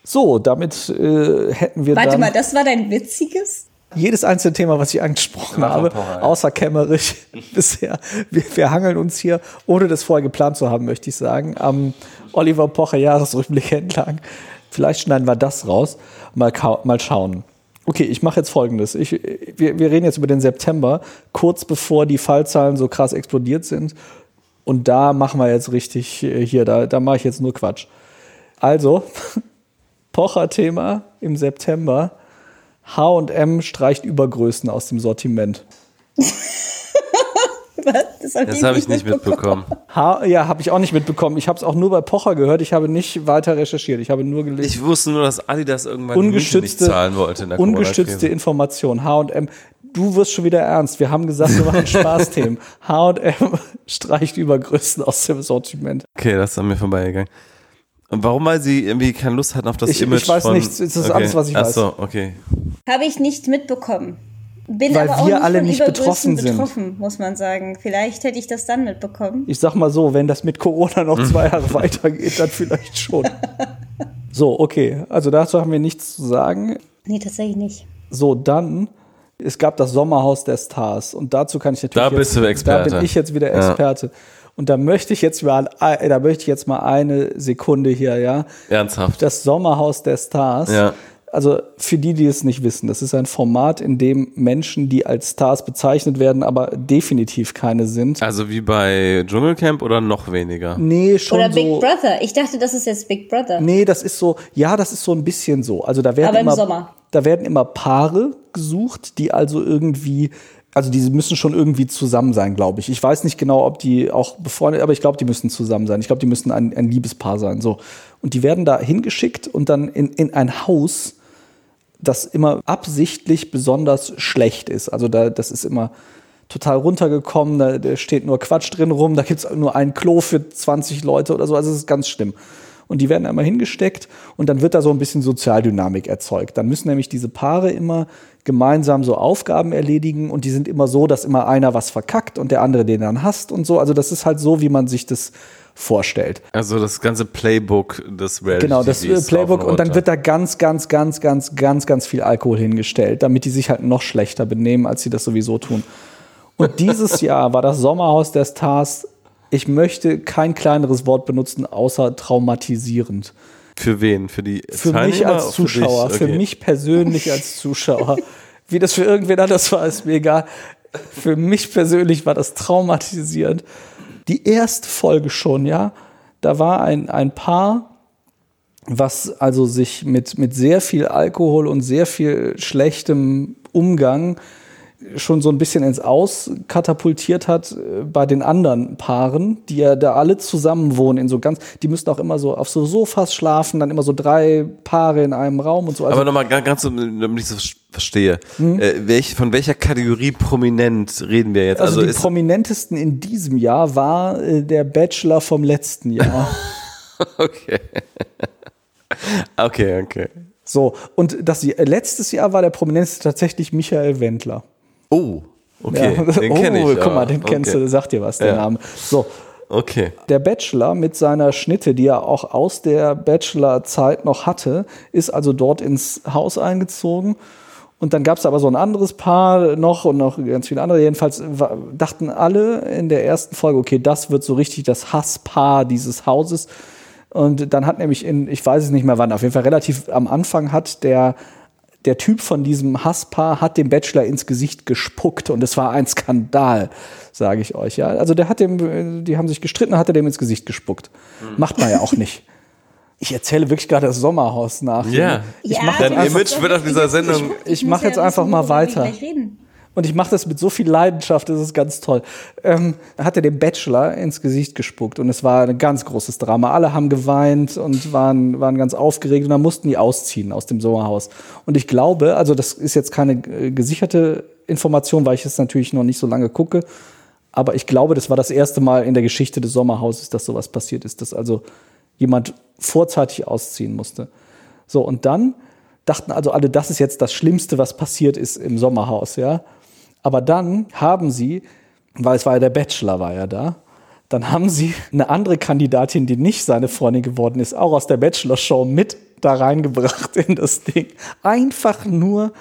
So, damit äh, hätten wir Warte dann mal, das war dein witziges? Jedes einzelne Thema, was ich angesprochen habe, außer Kämmerich bisher. Wir, wir hangeln uns hier, ohne das vorher geplant zu haben, möchte ich sagen, am Oliver Pocher Jahresrückblick entlang. Vielleicht schneiden wir das raus. Mal, mal schauen. Okay, ich mache jetzt folgendes. Ich, wir, wir reden jetzt über den September, kurz bevor die Fallzahlen so krass explodiert sind. Und da machen wir jetzt richtig äh, hier, da, da mache ich jetzt nur Quatsch. Also, Pocher-Thema im September H&M streicht Übergrößen aus dem Sortiment. das habe hab ich nicht mitbekommen. Ha ja, habe ich auch nicht mitbekommen. Ich habe es auch nur bei Pocher gehört. Ich habe nicht weiter recherchiert. Ich habe nur gelesen. Ich wusste nur, dass Adidas irgendwann nicht zahlen wollte. In der ungestützte Information. H&M. Du wirst schon wieder ernst. Wir haben gesagt, wir machen Spaßthemen. H&M streicht Übergrößen aus dem Sortiment. Okay, das ist an mir vorbeigegangen. Und warum? Weil sie irgendwie keine Lust hatten auf das ich, Image Ich weiß von, nicht, das ist okay. alles, was ich weiß. Ach so, okay. Habe ich nicht mitbekommen. Bin Weil aber auch wir nicht alle nicht betroffen sind. betroffen, muss man sagen. Vielleicht hätte ich das dann mitbekommen. Ich sag mal so, wenn das mit Corona noch zwei Jahre weitergeht, dann vielleicht schon. So, okay. Also dazu haben wir nichts zu sagen. Nee, tatsächlich nicht. So, dann, es gab das Sommerhaus der Stars und dazu kann ich natürlich. Da bist jetzt, du Experte. Da bin ich jetzt wieder Experte. Ja. Und da möchte ich jetzt mal, da möchte ich jetzt mal eine Sekunde hier, ja. Ernsthaft. Das Sommerhaus der Stars. Ja. Also für die, die es nicht wissen, das ist ein Format, in dem Menschen, die als Stars bezeichnet werden, aber definitiv keine sind. Also wie bei Dschungelcamp oder noch weniger? Nee, schon Oder so. Big Brother. Ich dachte, das ist jetzt Big Brother. Nee, das ist so, ja, das ist so ein bisschen so. Also da werden aber immer, im Sommer. da werden immer Paare gesucht, die also irgendwie also die müssen schon irgendwie zusammen sein, glaube ich. Ich weiß nicht genau, ob die auch befreundet, aber ich glaube, die müssen zusammen sein. Ich glaube, die müssen ein, ein Liebespaar sein. So. Und die werden da hingeschickt und dann in, in ein Haus, das immer absichtlich besonders schlecht ist. Also da, das ist immer total runtergekommen, da, da steht nur Quatsch drin rum, da gibt's nur ein Klo für 20 Leute oder so. Also es ist ganz schlimm und die werden einmal hingesteckt und dann wird da so ein bisschen Sozialdynamik erzeugt. Dann müssen nämlich diese Paare immer gemeinsam so Aufgaben erledigen und die sind immer so, dass immer einer was verkackt und der andere den dann hasst und so. Also das ist halt so, wie man sich das vorstellt. Also das ganze Playbook des Reality Genau, das TVs Playbook und, und dann wird da ganz, ganz, ganz, ganz, ganz, ganz viel Alkohol hingestellt, damit die sich halt noch schlechter benehmen, als sie das sowieso tun. Und dieses Jahr war das Sommerhaus der Stars ich möchte kein kleineres Wort benutzen, außer traumatisierend. Für wen? Für die Für mich als Zuschauer, für, okay. für, mich persönlich als Zuschauer. Wie das für irgendwen anders war, ist mir egal. Für mich persönlich war das traumatisierend. Die erste Folge schon, ja. Da war ein, ein Paar, was also sich mit, mit sehr viel Alkohol und sehr viel schlechtem Umgang schon so ein bisschen ins Aus katapultiert hat äh, bei den anderen Paaren, die ja da alle zusammen wohnen in so ganz, die müssten auch immer so auf so Sofas schlafen, dann immer so drei Paare in einem Raum und so. Also Aber nochmal ganz, ganz, damit ich das verstehe, mhm. äh, welch, von welcher Kategorie prominent reden wir jetzt? Also, also die prominentesten in diesem Jahr war äh, der Bachelor vom letzten Jahr. okay. okay, okay. So, und das letztes Jahr war der prominenteste tatsächlich Michael Wendler. Oh, okay. Ja. Den kenne oh, ich. Guck mal, den okay. kennst du, sagt dir was, der ja. Name. So. Okay. Der Bachelor mit seiner Schnitte, die er auch aus der Bachelor-Zeit noch hatte, ist also dort ins Haus eingezogen. Und dann gab es aber so ein anderes Paar noch und noch ganz viele andere. Jedenfalls dachten alle in der ersten Folge, okay, das wird so richtig das Hasspaar dieses Hauses. Und dann hat nämlich in, ich weiß es nicht mehr wann, auf jeden Fall relativ am Anfang hat der der Typ von diesem Hasspaar hat dem Bachelor ins Gesicht gespuckt und es war ein Skandal, sage ich euch. Ja, also der hat dem, die haben sich gestritten, hat er dem ins Gesicht gespuckt. Mhm. Macht man ja auch nicht. Ich erzähle wirklich gerade das Sommerhaus nach. Ja, ich ja, Dein Image wird auf dieser Sendung. Ich, ich, ich mache jetzt einfach mal weiter. Und ich mache das mit so viel Leidenschaft, das ist ganz toll. Ähm, hat er dem Bachelor ins Gesicht gespuckt und es war ein ganz großes Drama. Alle haben geweint und waren, waren ganz aufgeregt und dann mussten die ausziehen aus dem Sommerhaus. Und ich glaube, also das ist jetzt keine äh, gesicherte Information, weil ich es natürlich noch nicht so lange gucke. Aber ich glaube, das war das erste Mal in der Geschichte des Sommerhauses, dass sowas passiert ist, dass also jemand vorzeitig ausziehen musste. So, und dann dachten also alle, das ist jetzt das Schlimmste, was passiert ist im Sommerhaus, ja. Aber dann haben sie, weil es war ja der Bachelor, war ja da, dann haben sie eine andere Kandidatin, die nicht seine Freundin geworden ist, auch aus der Bachelor-Show mit da reingebracht in das Ding. Einfach nur,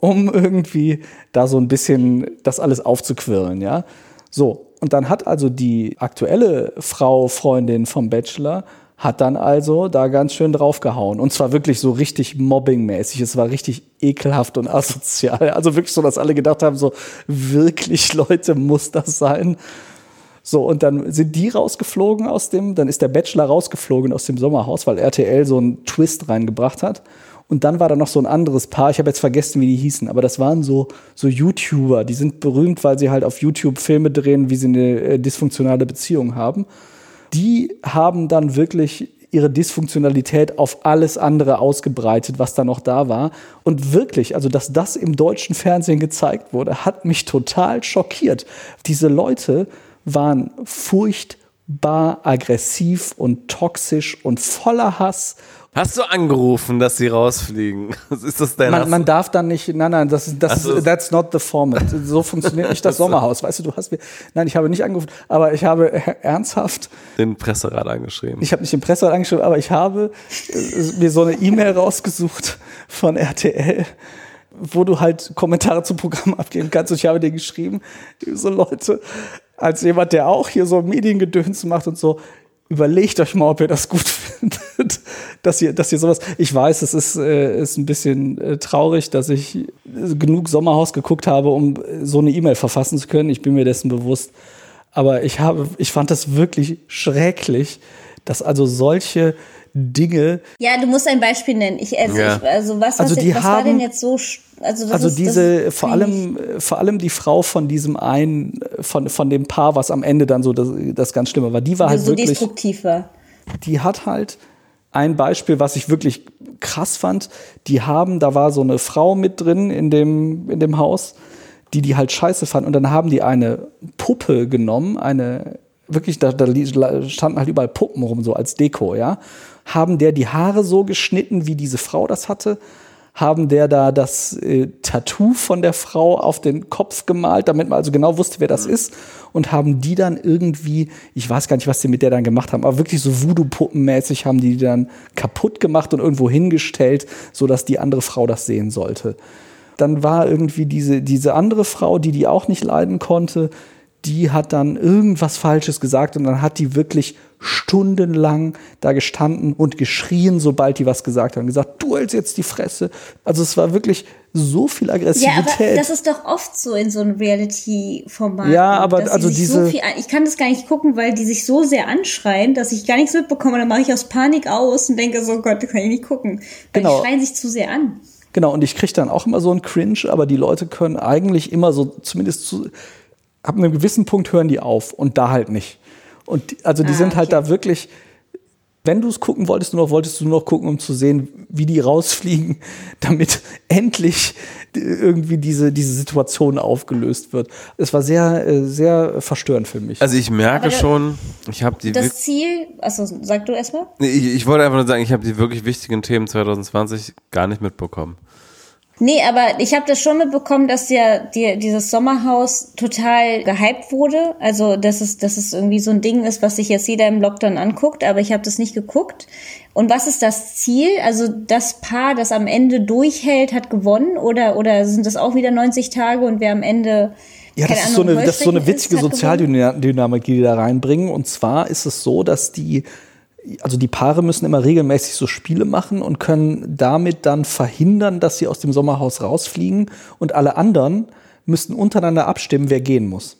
um irgendwie da so ein bisschen das alles aufzuquirlen, ja. So. Und dann hat also die aktuelle Frau, Freundin vom Bachelor, hat dann also da ganz schön draufgehauen. Und zwar wirklich so richtig mobbingmäßig. Es war richtig ekelhaft und asozial. Also wirklich so, dass alle gedacht haben, so wirklich Leute, muss das sein? So, und dann sind die rausgeflogen aus dem, dann ist der Bachelor rausgeflogen aus dem Sommerhaus, weil RTL so einen Twist reingebracht hat. Und dann war da noch so ein anderes Paar, ich habe jetzt vergessen, wie die hießen, aber das waren so, so YouTuber, die sind berühmt, weil sie halt auf YouTube Filme drehen, wie sie eine äh, dysfunktionale Beziehung haben die haben dann wirklich ihre Dysfunktionalität auf alles andere ausgebreitet, was da noch da war. Und wirklich, also dass das im deutschen Fernsehen gezeigt wurde, hat mich total schockiert. Diese Leute waren furchtbar aggressiv und toxisch und voller Hass Hast du angerufen, dass sie rausfliegen? Ist das dein man, man darf dann nicht, nein, nein, das, das so. that's not the format. So funktioniert nicht das Sommerhaus. Weißt du, du hast mir, nein, ich habe nicht angerufen, aber ich habe ernsthaft den Presserat angeschrieben. Ich habe nicht den Presserat angeschrieben, aber ich habe äh, mir so eine E-Mail rausgesucht von RTL wo du halt Kommentare zum Programm abgeben kannst. Und ich habe dir geschrieben, so Leute, als jemand, der auch hier so Mediengedöns macht und so, überlegt euch mal, ob ihr das gut findet, dass ihr, dass ihr sowas. Ich weiß, es ist, äh, ist ein bisschen äh, traurig, dass ich genug Sommerhaus geguckt habe, um so eine E-Mail verfassen zu können. Ich bin mir dessen bewusst. Aber ich habe, ich fand das wirklich schrecklich, dass also solche Dinge. Ja, du musst ein Beispiel nennen. Ich, also, ja. ich, also was, also was, die was haben, war denn jetzt so? Also, also ist, diese, vor allem, vor allem die Frau von diesem einen, von, von dem Paar, was am Ende dann so das, das ganz Schlimme war, die war halt so wirklich. destruktiv war. Die hat halt ein Beispiel, was ich wirklich krass fand. Die haben, da war so eine Frau mit drin in dem, in dem Haus, die die halt scheiße fand. Und dann haben die eine Puppe genommen, eine, wirklich, da, da standen halt überall Puppen rum, so als Deko, ja haben der die Haare so geschnitten, wie diese Frau das hatte, haben der da das äh, Tattoo von der Frau auf den Kopf gemalt, damit man also genau wusste, wer das mhm. ist und haben die dann irgendwie, ich weiß gar nicht, was die mit der dann gemacht haben, aber wirklich so Voodoo-Puppenmäßig haben die, die dann kaputt gemacht und irgendwo hingestellt, so dass die andere Frau das sehen sollte. Dann war irgendwie diese, diese andere Frau, die die auch nicht leiden konnte, die hat dann irgendwas Falsches gesagt und dann hat die wirklich stundenlang da gestanden und geschrien, sobald die was gesagt hat und gesagt, du hältst jetzt die Fresse. Also es war wirklich so viel Aggressivität. Ja, aber das ist doch oft so in so einem Reality-Format. Ja, aber also diese. So viel, ich kann das gar nicht gucken, weil die sich so sehr anschreien, dass ich gar nichts mitbekomme. Dann mache ich aus Panik aus und denke so, Gott, das kann ich nicht gucken. Weil genau. die schreien sich zu sehr an. Genau, und ich kriege dann auch immer so einen Cringe, aber die Leute können eigentlich immer so, zumindest zu, ab einem gewissen Punkt hören die auf und da halt nicht. Und die, also die ah, sind halt okay. da wirklich, wenn du es gucken wolltest, nur noch wolltest du nur noch gucken, um zu sehen, wie die rausfliegen, damit endlich irgendwie diese, diese Situation aufgelöst wird. Es war sehr, äh, sehr verstörend für mich. Also ich merke schon, ich habe die. Das Ziel, also sag du erstmal. Ich, ich wollte einfach nur sagen, ich habe die wirklich wichtigen Themen 2020 gar nicht mitbekommen. Nee, aber ich habe das schon mitbekommen, dass ja die, dieses Sommerhaus total gehypt wurde. Also, dass es, dass es irgendwie so ein Ding ist, was sich jetzt jeder im Lockdown anguckt, aber ich habe das nicht geguckt. Und was ist das Ziel? Also das Paar, das am Ende durchhält, hat gewonnen? Oder, oder sind das auch wieder 90 Tage und wer am Ende ja, das ist, so eine, das ist so eine witzige Sozialdynamik, die die da reinbringen. Und zwar ist es so, dass die also die Paare müssen immer regelmäßig so Spiele machen und können damit dann verhindern, dass sie aus dem Sommerhaus rausfliegen und alle anderen müssten untereinander abstimmen, wer gehen muss.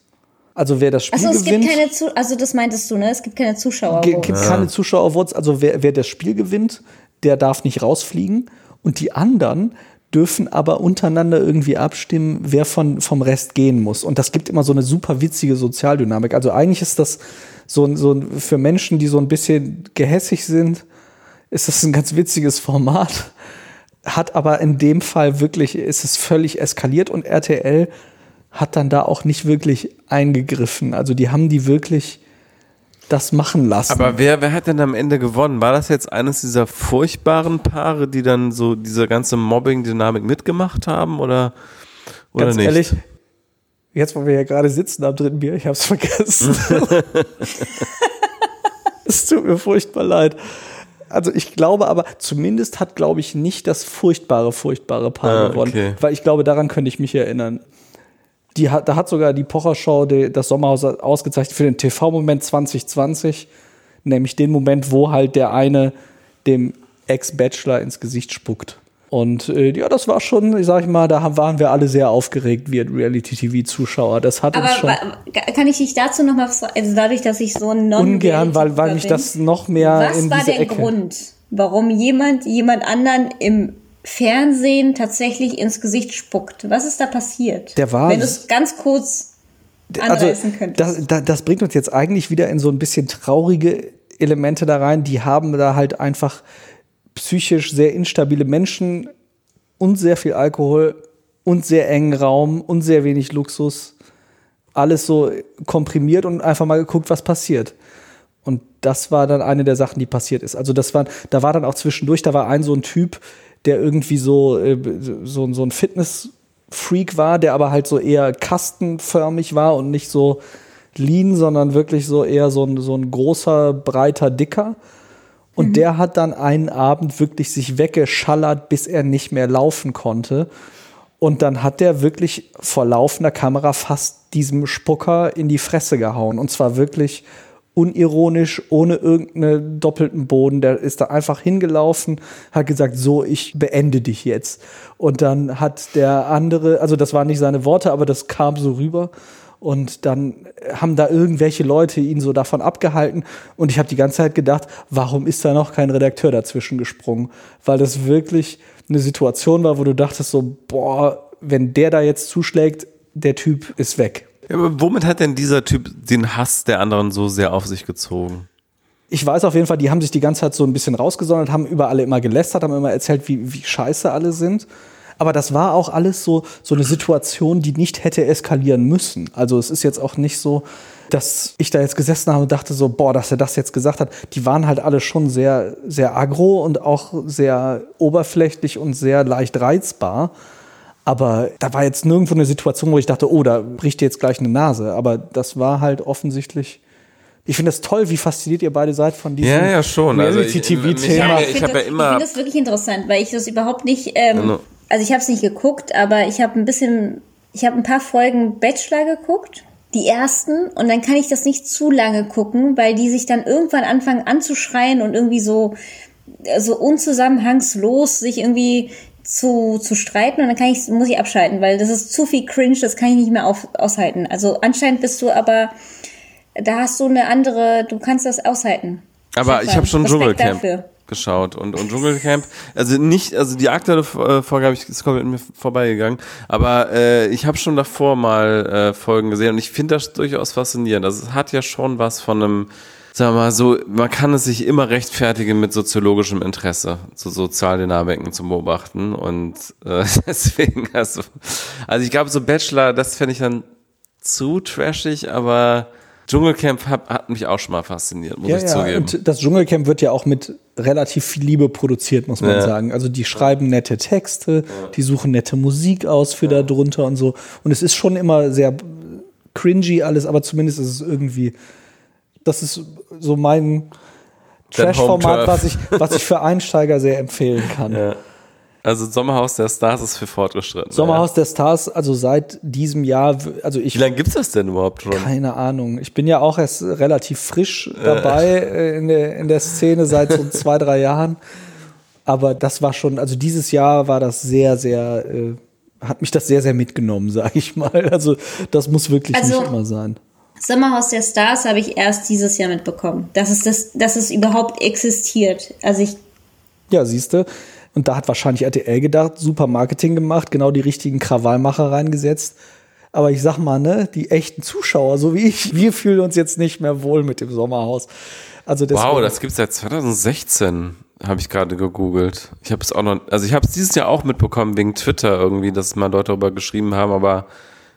Also wer das Spiel Achso, es gewinnt. Gibt keine Zu also das meintest du, ne? Es gibt keine Zuschauer. Es gibt keine Zuschauervotes. Also wer, wer das Spiel gewinnt, der darf nicht rausfliegen. Und die anderen dürfen aber untereinander irgendwie abstimmen, wer von, vom Rest gehen muss. Und das gibt immer so eine super witzige Sozialdynamik. Also eigentlich ist das so, so für Menschen, die so ein bisschen gehässig sind, ist das ein ganz witziges Format. Hat aber in dem Fall wirklich, ist es völlig eskaliert und RTL hat dann da auch nicht wirklich eingegriffen. Also die haben die wirklich das machen lassen. Aber wer, wer hat denn am Ende gewonnen? War das jetzt eines dieser furchtbaren Paare, die dann so diese ganze Mobbing-Dynamik mitgemacht haben oder, oder Ganz nicht? ehrlich, Jetzt, wo wir ja gerade sitzen am dritten Bier, ich habe es vergessen. es tut mir furchtbar leid. Also ich glaube aber, zumindest hat, glaube ich, nicht das furchtbare, furchtbare Paar ah, gewonnen. Okay. Weil ich glaube, daran könnte ich mich erinnern. Die hat, da hat sogar die Pocher-Show das Sommerhaus ausgezeichnet für den TV-Moment 2020. Nämlich den Moment, wo halt der eine dem Ex-Bachelor ins Gesicht spuckt. Und äh, ja, das war schon, ich sag ich mal, da waren wir alle sehr aufgeregt, wir Reality-TV-Zuschauer. Das hat Aber uns schon. Kann ich dich dazu noch mal, also dadurch, dass ich so ein non Ungern, weil, weil mich das noch mehr Was in war der Ecke. Grund, warum jemand jemand anderen im Fernsehen tatsächlich ins Gesicht spuckt? Was ist da passiert? Der war. Wenn du es ganz kurz also, das, das, das bringt uns jetzt eigentlich wieder in so ein bisschen traurige Elemente da rein. Die haben da halt einfach psychisch sehr instabile Menschen und sehr viel Alkohol und sehr engen Raum und sehr wenig Luxus. Alles so komprimiert und einfach mal geguckt, was passiert. Und das war dann eine der Sachen, die passiert ist. Also das war, da war dann auch zwischendurch, da war ein so ein Typ, der irgendwie so, äh, so, so ein Fitness-Freak war, der aber halt so eher kastenförmig war und nicht so lean, sondern wirklich so eher so ein, so ein großer, breiter Dicker. Und mhm. der hat dann einen Abend wirklich sich weggeschallert, bis er nicht mehr laufen konnte. Und dann hat der wirklich vor laufender Kamera fast diesem Spucker in die Fresse gehauen. Und zwar wirklich unironisch, ohne irgendeinen doppelten Boden. Der ist da einfach hingelaufen, hat gesagt, so, ich beende dich jetzt. Und dann hat der andere, also das waren nicht seine Worte, aber das kam so rüber. Und dann haben da irgendwelche Leute ihn so davon abgehalten. Und ich habe die ganze Zeit gedacht, warum ist da noch kein Redakteur dazwischen gesprungen? Weil das wirklich eine Situation war, wo du dachtest so, boah, wenn der da jetzt zuschlägt, der Typ ist weg. Ja, aber womit hat denn dieser Typ den Hass der anderen so sehr auf sich gezogen? Ich weiß auf jeden Fall, die haben sich die ganze Zeit so ein bisschen rausgesondert, haben über alle immer gelästert, haben immer erzählt, wie, wie scheiße alle sind. Aber das war auch alles so, so eine Situation, die nicht hätte eskalieren müssen. Also es ist jetzt auch nicht so, dass ich da jetzt gesessen habe und dachte so, boah, dass er das jetzt gesagt hat. Die waren halt alle schon sehr, sehr agro und auch sehr oberflächlich und sehr leicht reizbar. Aber da war jetzt nirgendwo eine Situation, wo ich dachte, oh, da bricht dir jetzt gleich eine Nase. Aber das war halt offensichtlich ich finde es toll, wie fasziniert ihr beide seid von diesem ja, ja, schon. Reality-TV-Thema. Also ich, ich, ich, ich, ich finde das wirklich interessant, weil ich das überhaupt nicht ähm, also ich habe es nicht geguckt, aber ich habe ein bisschen, ich habe ein paar Folgen Bachelor geguckt die ersten und dann kann ich das nicht zu lange gucken, weil die sich dann irgendwann anfangen anzuschreien und irgendwie so so unzusammenhangslos sich irgendwie zu, zu streiten und dann kann ich, muss ich abschalten, weil das ist zu viel Cringe, das kann ich nicht mehr auf, aushalten. Also anscheinend bist du aber, da hast du eine andere, du kannst das aushalten. Aber ich habe schon Dschungelcamp geschaut und, und Dschungelcamp, also nicht, also die aktuelle äh, Folge habe ich, ist komplett mir vorbeigegangen, aber äh, ich habe schon davor mal äh, Folgen gesehen und ich finde das durchaus faszinierend. Also es hat ja schon was von einem wir mal so, man kann es sich immer rechtfertigen mit soziologischem Interesse, so Sozialdynamiken zu beobachten und äh, deswegen, also, also ich glaube so Bachelor, das fände ich dann zu trashig, aber Dschungelcamp hat, hat mich auch schon mal fasziniert, muss ja, ich ja. zugeben. Und das Dschungelcamp wird ja auch mit relativ viel Liebe produziert, muss man Ja. sagen. Also die schreiben nette Texte, die suchen nette Musik aus für da drunter und so. Und es ist schon immer sehr cringy alles, aber zumindest ist es irgendwie, das ist so mein. Trash-Format, was ich, was ich für Einsteiger sehr empfehlen kann. Ja. Also Sommerhaus der Stars ist für Fortgeschritten. Sommerhaus der Stars, also seit diesem Jahr, also ich Wie lange gibt's das denn überhaupt schon? Keine Ahnung. Ich bin ja auch erst relativ frisch dabei äh, in, der, in der Szene seit so zwei, drei Jahren. Aber das war schon, also dieses Jahr war das sehr, sehr, äh, hat mich das sehr, sehr mitgenommen, sage ich mal. Also das muss wirklich Also- nicht immer sein. Sommerhaus der Stars habe ich erst dieses Jahr mitbekommen, dass es, das, dass es überhaupt existiert. Also ich, Ja, siehste. Und da hat wahrscheinlich RTL gedacht, super Marketing gemacht, genau die richtigen Krawallmacher reingesetzt. Aber ich sag mal, ne, die echten Zuschauer, so wie ich, wir fühlen uns jetzt nicht mehr wohl mit dem Sommerhaus. Also deswegen, Wow, das gibt's seit 2016, habe ich gerade gegoogelt. Ich habe es auch noch, also ich habe es dieses Jahr auch mitbekommen wegen Twitter irgendwie, dass mal Leute darüber geschrieben haben, aber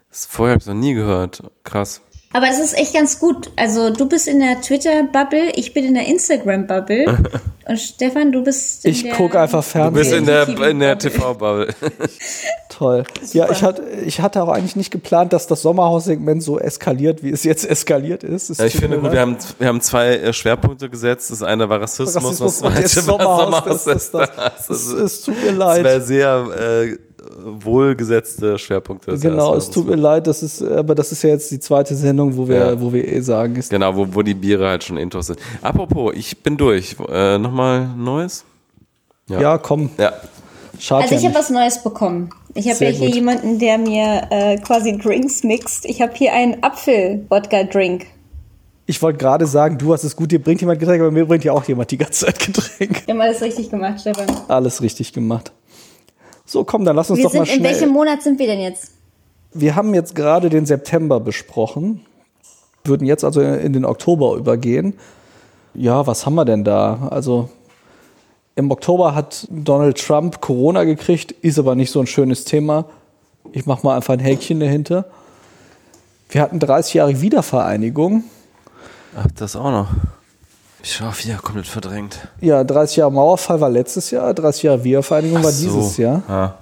vorher habe ich noch nie gehört. Krass. Aber es ist echt ganz gut. Also du bist in der Twitter-Bubble, ich bin in der Instagram-Bubble. und Stefan, du bist in ich der guck einfach Du Fernsehen. bist in der, in der TV-Bubble. Toll. Ja, ich hatte, ich hatte auch eigentlich nicht geplant, dass das Sommerhaussegment so eskaliert, wie es jetzt eskaliert ist. Es Ja, ich finde gut, wir haben, wir haben zwei äh, Schwerpunkte gesetzt. Das eine war Rassismus, Rassismus das zweite war Sommerhaus. Das, das, Stars. das, Das es, ist- es tut mir leid. sehr äh, wohlgesetzte Schwerpunkte. Genau, es tut mir leid, das ist, aber das ist ja jetzt die zweite Sendung, wo wir, Ja. wo wir eh sagen, ist, Genau, wo, wo die Biere halt schon intos sind. Apropos, ich bin durch. Äh, Nochmal Neues? ja, komm, Ja. schade. Also ich ja habe was Neues bekommen. Ich habe ja hier gut. jemanden, der mir äh, quasi Drinks mixt. Ich habe hier einen Apfel-Wodka-Drink. Ich wollte gerade sagen, du hast es gut, dir bringt jemand Getränk, aber mir bringt ja auch jemand die ganze Zeit Getränk. Wir haben alles richtig gemacht, Stefan. Alles richtig gemacht. So, komm, dann lass uns Wir doch mal sind, in schnell. welchem Monat sind wir denn jetzt? Wir haben jetzt gerade den September besprochen, würden jetzt also in den Oktober übergehen. Ja, was haben wir denn da? Also im Oktober hat Donald Trump Corona gekriegt, ist aber nicht so ein schönes Thema. Ich mache mal einfach ein Häkchen dahinter. Wir hatten 30 Jahre Wiedervereinigung. Ach, das auch noch. Ich schau wieder komplett verdrängt. Ja, 30 Jahre Mauerfall war letztes Jahr, 30 Jahre Wiedervereinigung war dieses Jahr. Ah.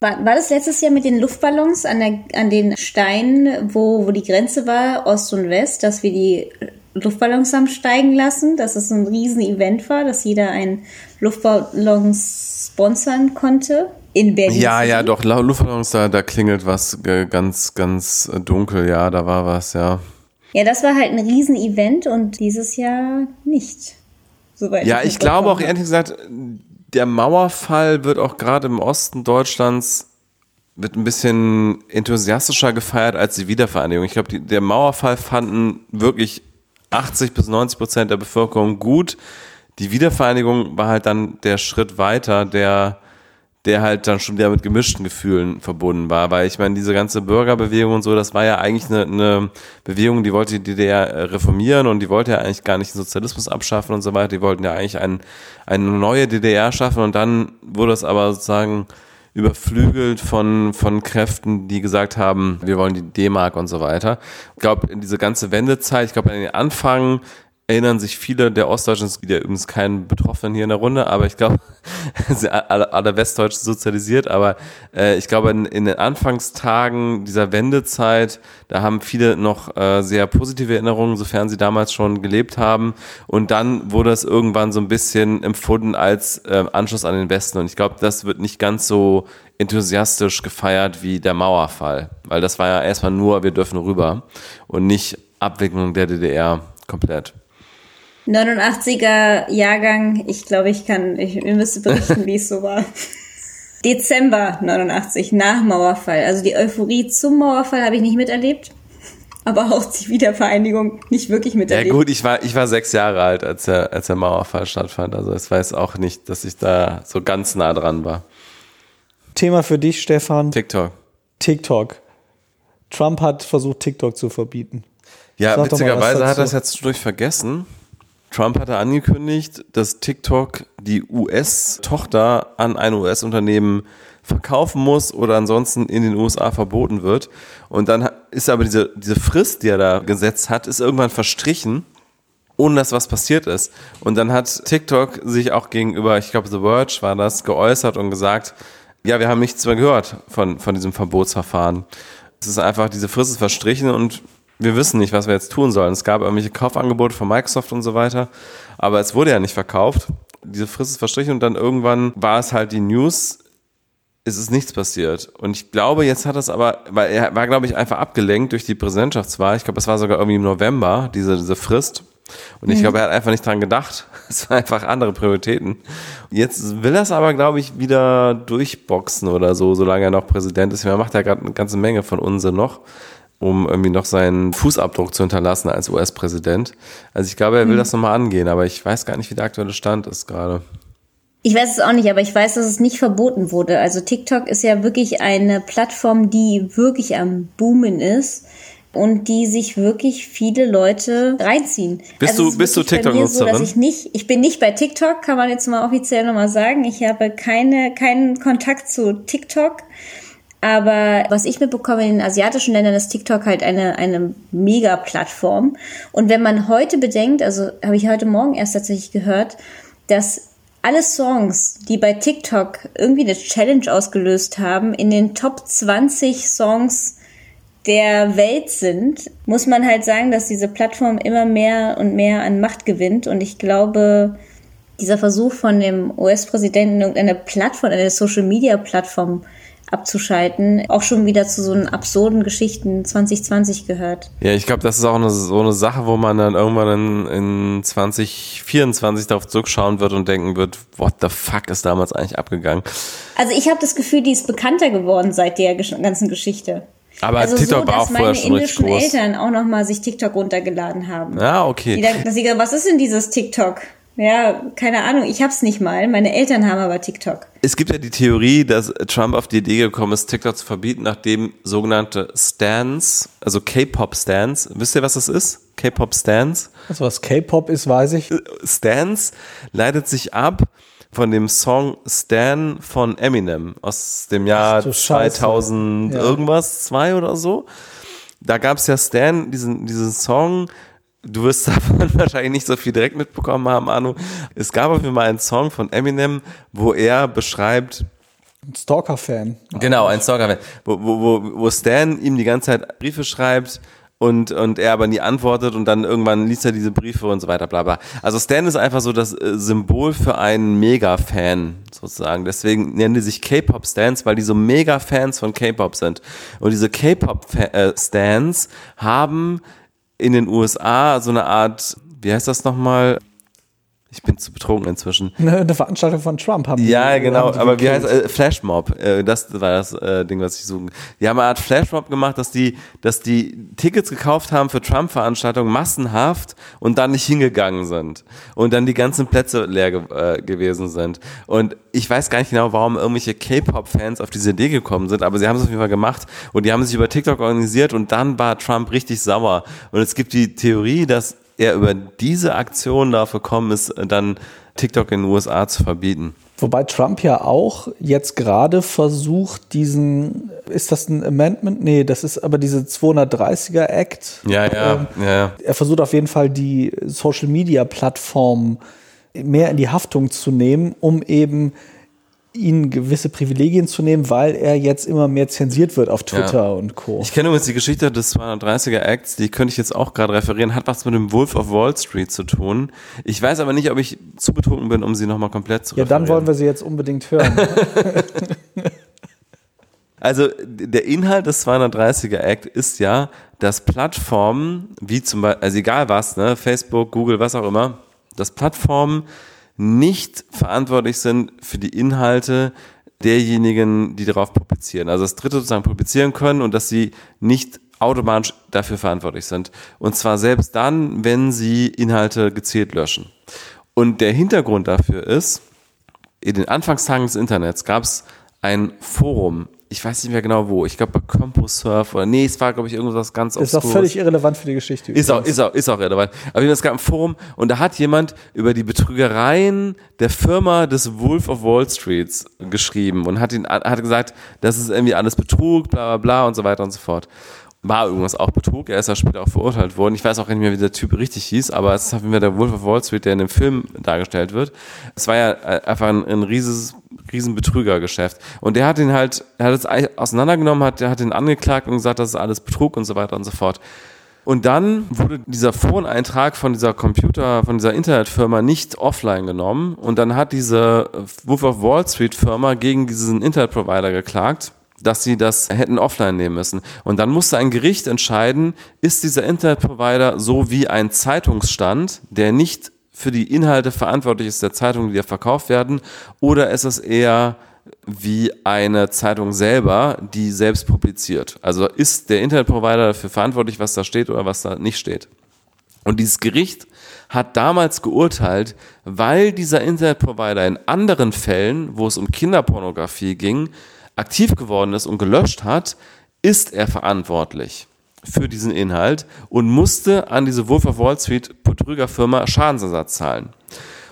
War, war das letztes Jahr mit den Luftballons an, der, an den Steinen, wo, wo die Grenze war, Ost und West, dass wir die Luftballons haben steigen lassen, dass es ein Riesen-Event war, dass jeder einen Luftballon sponsern konnte in Berlin. Ja, City? ja, doch, Luftballons, da, da klingelt was äh, ganz, ganz äh, dunkel. Ja, da war was, ja. Ja, das war halt ein Riesen-Event und dieses Jahr nicht. Soweit Ja, ich glaube auch ehrlich gesagt, der Mauerfall wird auch gerade im Osten Deutschlands wird ein bisschen enthusiastischer gefeiert als die Wiedervereinigung. Ich glaube, der Mauerfall fanden wirklich 80 bis 90 Prozent der Bevölkerung gut. Die Wiedervereinigung war halt dann der Schritt weiter, der der halt dann schon wieder mit gemischten Gefühlen verbunden war, weil ich meine, diese ganze Bürgerbewegung und so, das war ja eigentlich eine, eine Bewegung, die wollte die DDR äh, reformieren und die wollte ja eigentlich gar nicht den Sozialismus abschaffen und so weiter, die wollten ja eigentlich ein, eine neue DDR schaffen und dann wurde es aber sozusagen überflügelt von, von Kräften, die gesagt haben, wir wollen die D-Mark und so weiter. Ich glaube, in diese ganze Wendezeit, ich glaube, an den Anfang erinnern sich viele der Ostdeutschen, es gibt ja übrigens keinen Betroffenen hier in der Runde, aber ich glaube, alle, alle Westdeutschen sozialisiert, aber äh, ich glaube, in, in den Anfangstagen dieser Wendezeit, da haben viele noch äh, sehr positive Erinnerungen, sofern sie damals schon gelebt haben. Und dann wurde es irgendwann so ein bisschen empfunden als äh, Anschluss an den Westen. Und ich glaube, das wird nicht ganz so enthusiastisch gefeiert wie der Mauerfall. Weil das war ja erstmal nur, wir dürfen rüber und nicht Abwicklung der DDR komplett. 89er Jahrgang, ich glaube, ich kann, ich, ihr müsst berichten, wie es so war. Dezember 89, nach Mauerfall. Also die Euphorie zum Mauerfall habe ich nicht miterlebt, aber auch die Wiedervereinigung nicht wirklich miterlebt. Ja gut, ich war, ich war sechs Jahre alt, als der, als der Mauerfall stattfand. Also ich weiß auch nicht, dass ich da so ganz nah dran war. Thema für dich, Stefan. TikTok. TikTok. Trump hat versucht, TikTok zu verbieten. Ja, Sag witzigerweise hat er das jetzt durch vergessen. Trump hatte angekündigt, dass TikTok die US-Tochter an ein US-Unternehmen verkaufen muss oder ansonsten in den USA verboten wird. Und dann ist aber diese, diese Frist, die er da gesetzt hat, ist irgendwann verstrichen, ohne dass was passiert ist. Und dann hat TikTok sich auch gegenüber, ich glaube, The Verge war das, geäußert und gesagt, ja, wir haben nichts mehr gehört von, von diesem Verbotsverfahren. Es ist einfach, diese Frist ist verstrichen und wir wissen nicht, was wir jetzt tun sollen. Es gab irgendwelche Kaufangebote von Microsoft und so weiter, aber es wurde ja nicht verkauft. Diese Frist ist verstrichen und dann irgendwann war es halt die News, es ist nichts passiert. Und ich glaube, jetzt hat es aber, weil er war, glaube ich, einfach abgelenkt durch die Präsidentschaftswahl. Ich glaube, es war sogar irgendwie im November, diese, diese Frist. Und ich mhm. glaube, er hat einfach nicht dran gedacht. Es waren einfach andere Prioritäten. Jetzt will er es aber, glaube ich, wieder durchboxen oder so, solange er noch Präsident ist. Er macht ja gerade eine ganze Menge von Unsinn noch um irgendwie noch seinen Fußabdruck zu hinterlassen als US-Präsident. Also ich glaube, er will mhm. das nochmal angehen, aber ich weiß gar nicht, wie der aktuelle Stand ist gerade. Ich weiß es auch nicht, aber ich weiß, dass es nicht verboten wurde. Also TikTok ist ja wirklich eine Plattform, die wirklich am Boomen ist und die sich wirklich viele Leute reinziehen. Bist also du bist du TikTok-Nutzerin? So, ich nicht, ich bin nicht bei TikTok, kann man jetzt mal offiziell nochmal sagen. Ich habe keine keinen Kontakt zu TikTok. Aber was ich mitbekomme in den asiatischen Ländern ist TikTok halt eine, eine Mega-Plattform. Und wenn man heute bedenkt, also habe ich heute Morgen erst tatsächlich gehört, dass alle Songs, die bei TikTok irgendwie eine Challenge ausgelöst haben, in den Top 20 Songs der Welt sind, muss man halt sagen, dass diese Plattform immer mehr und mehr an Macht gewinnt. Und ich glaube, dieser Versuch von dem US-Präsidenten, irgendeine Plattform, eine Social-Media-Plattform abzuschalten, auch schon wieder zu so einen absurden Geschichten 2020 gehört. Ja, ich glaube, das ist auch eine, so eine Sache, wo man dann irgendwann in, in 2024 darauf zurückschauen wird und denken wird, what the fuck ist damals eigentlich abgegangen? Also ich habe das Gefühl, die ist bekannter geworden seit der ganzen Geschichte. Aber also TikTok so, war auch vorher schon richtig groß. Dass meine indischen Eltern auch nochmal sich TikTok runtergeladen haben. Ja, okay. Die dann, dass sie, was ist denn dieses TikTok? Ja, keine Ahnung, ich hab's nicht mal. Meine Eltern haben aber TikTok. Es gibt ja die Theorie, dass Trump auf die Idee gekommen ist, TikTok zu verbieten, nachdem sogenannte Stans, also K-Pop-Stans, wisst ihr, was das ist? K-Pop-Stans? Also was K-Pop ist, weiß ich. Stans leitet sich ab von dem Song Stan von Eminem aus dem Jahr 2000 ja. irgendwas, zwei oder so. Da gab's ja Stan, diesen, diesen Song, Du wirst davon wahrscheinlich nicht so viel direkt mitbekommen haben, Anu. Es gab auf jeden Fall einen Song von Eminem, wo er beschreibt, ein Stalker-Fan. Genau, ein Stalker-Fan. Wo, wo, wo Stan ihm die ganze Zeit Briefe schreibt und, und er aber nie antwortet und dann irgendwann liest er diese Briefe und so weiter, bla bla. Also Stan ist einfach so das äh, Symbol für einen Mega-Fan sozusagen. Deswegen nennen die sich K-Pop-Stans, weil die so Mega-Fans von K-Pop sind. Und diese K-Pop-Stans haben in den USA so eine Art, wie heißt das nochmal? Ich bin zu betrunken inzwischen. Eine Veranstaltung von Trump haben Ja, die, genau. Aber wie heißt äh, Flashmob? Äh, das war das äh, Ding, was ich suche. Die haben eine Art Flashmob gemacht, dass die, dass die Tickets gekauft haben für Trump-Veranstaltungen massenhaft und dann nicht hingegangen sind und dann die ganzen Plätze leer ge äh, gewesen sind. Und ich weiß gar nicht genau, warum irgendwelche K-Pop-Fans auf diese Idee gekommen sind, aber sie haben es auf jeden Fall gemacht und die haben sich über TikTok organisiert und dann war Trump richtig sauer. Und es gibt die Theorie, dass er über diese Aktion dafür gekommen ist, dann TikTok in den USA zu verbieten. Wobei Trump ja auch jetzt gerade versucht, diesen, ist das ein Amendment? Nee, das ist aber diese 230er Act. Ja, ja, ähm, ja. Er versucht auf jeden Fall die Social Media Plattformen mehr in die Haftung zu nehmen, um eben ihn gewisse Privilegien zu nehmen, weil er jetzt immer mehr zensiert wird auf Twitter ja. und Co. Ich kenne übrigens die Geschichte des 230er Acts, die könnte ich jetzt auch gerade referieren, hat was mit dem Wolf of Wall Street zu tun. Ich weiß aber nicht, ob ich zu betrunken bin, um sie nochmal komplett zu ja, referieren. Ja, dann wollen wir sie jetzt unbedingt hören. Also der Inhalt des 230er Act ist ja, dass Plattformen, wie zum Beispiel, also egal was, ne, Facebook, Google, was auch immer, dass Plattformen nicht verantwortlich sind für die Inhalte derjenigen, die darauf publizieren. Also das Dritte sozusagen publizieren können und dass sie nicht automatisch dafür verantwortlich sind. Und zwar selbst dann, wenn sie Inhalte gezielt löschen. Und der Hintergrund dafür ist, in den Anfangstagen des Internets gab es ein Forum, ich weiß nicht mehr genau wo, ich glaube bei CompoServe oder nee, es war glaube ich irgendwas ganz Ist auch völlig irrelevant für die Geschichte. Ist auch, ist auch, ist auch relevant. Aber es gab ein Forum und da hat jemand über die Betrügereien der Firma des Wolf of Wall Streets geschrieben und hat ihn, hat gesagt, das ist irgendwie alles Betrug, bla bla bla und so weiter und so fort war irgendwas auch Betrug. Er ist ja später auch verurteilt worden. Ich weiß auch nicht mehr, wie der Typ richtig hieß, aber es ist auf jeden Fall der Wolf of Wall Street, der in dem Film dargestellt wird. Es war ja äh, einfach ein, ein rieses, riesen Betrügergeschäft. Und der hat ihn halt, er hat es auseinandergenommen, hat, der hat ihn angeklagt und gesagt, das ist alles Betrug und so weiter und so fort. Und dann wurde dieser Phone-Eintrag von dieser Computer, von dieser Internetfirma nicht offline genommen. Und dann hat diese Wolf of Wall Street Firma gegen diesen Internetprovider geklagt dass sie das hätten offline nehmen müssen. Und dann musste ein Gericht entscheiden, ist dieser Internetprovider so wie ein Zeitungsstand, der nicht für die Inhalte verantwortlich ist der Zeitung, die da verkauft werden, oder ist es eher wie eine Zeitung selber, die selbst publiziert. Also ist der Internetprovider dafür verantwortlich, was da steht oder was da nicht steht. Und dieses Gericht hat damals geurteilt, weil dieser Internetprovider in anderen Fällen, wo es um Kinderpornografie ging, aktiv geworden ist und gelöscht hat, ist er verantwortlich für diesen Inhalt und musste an diese Wolf of Wall Street Betrügerfirma Schadensersatz zahlen.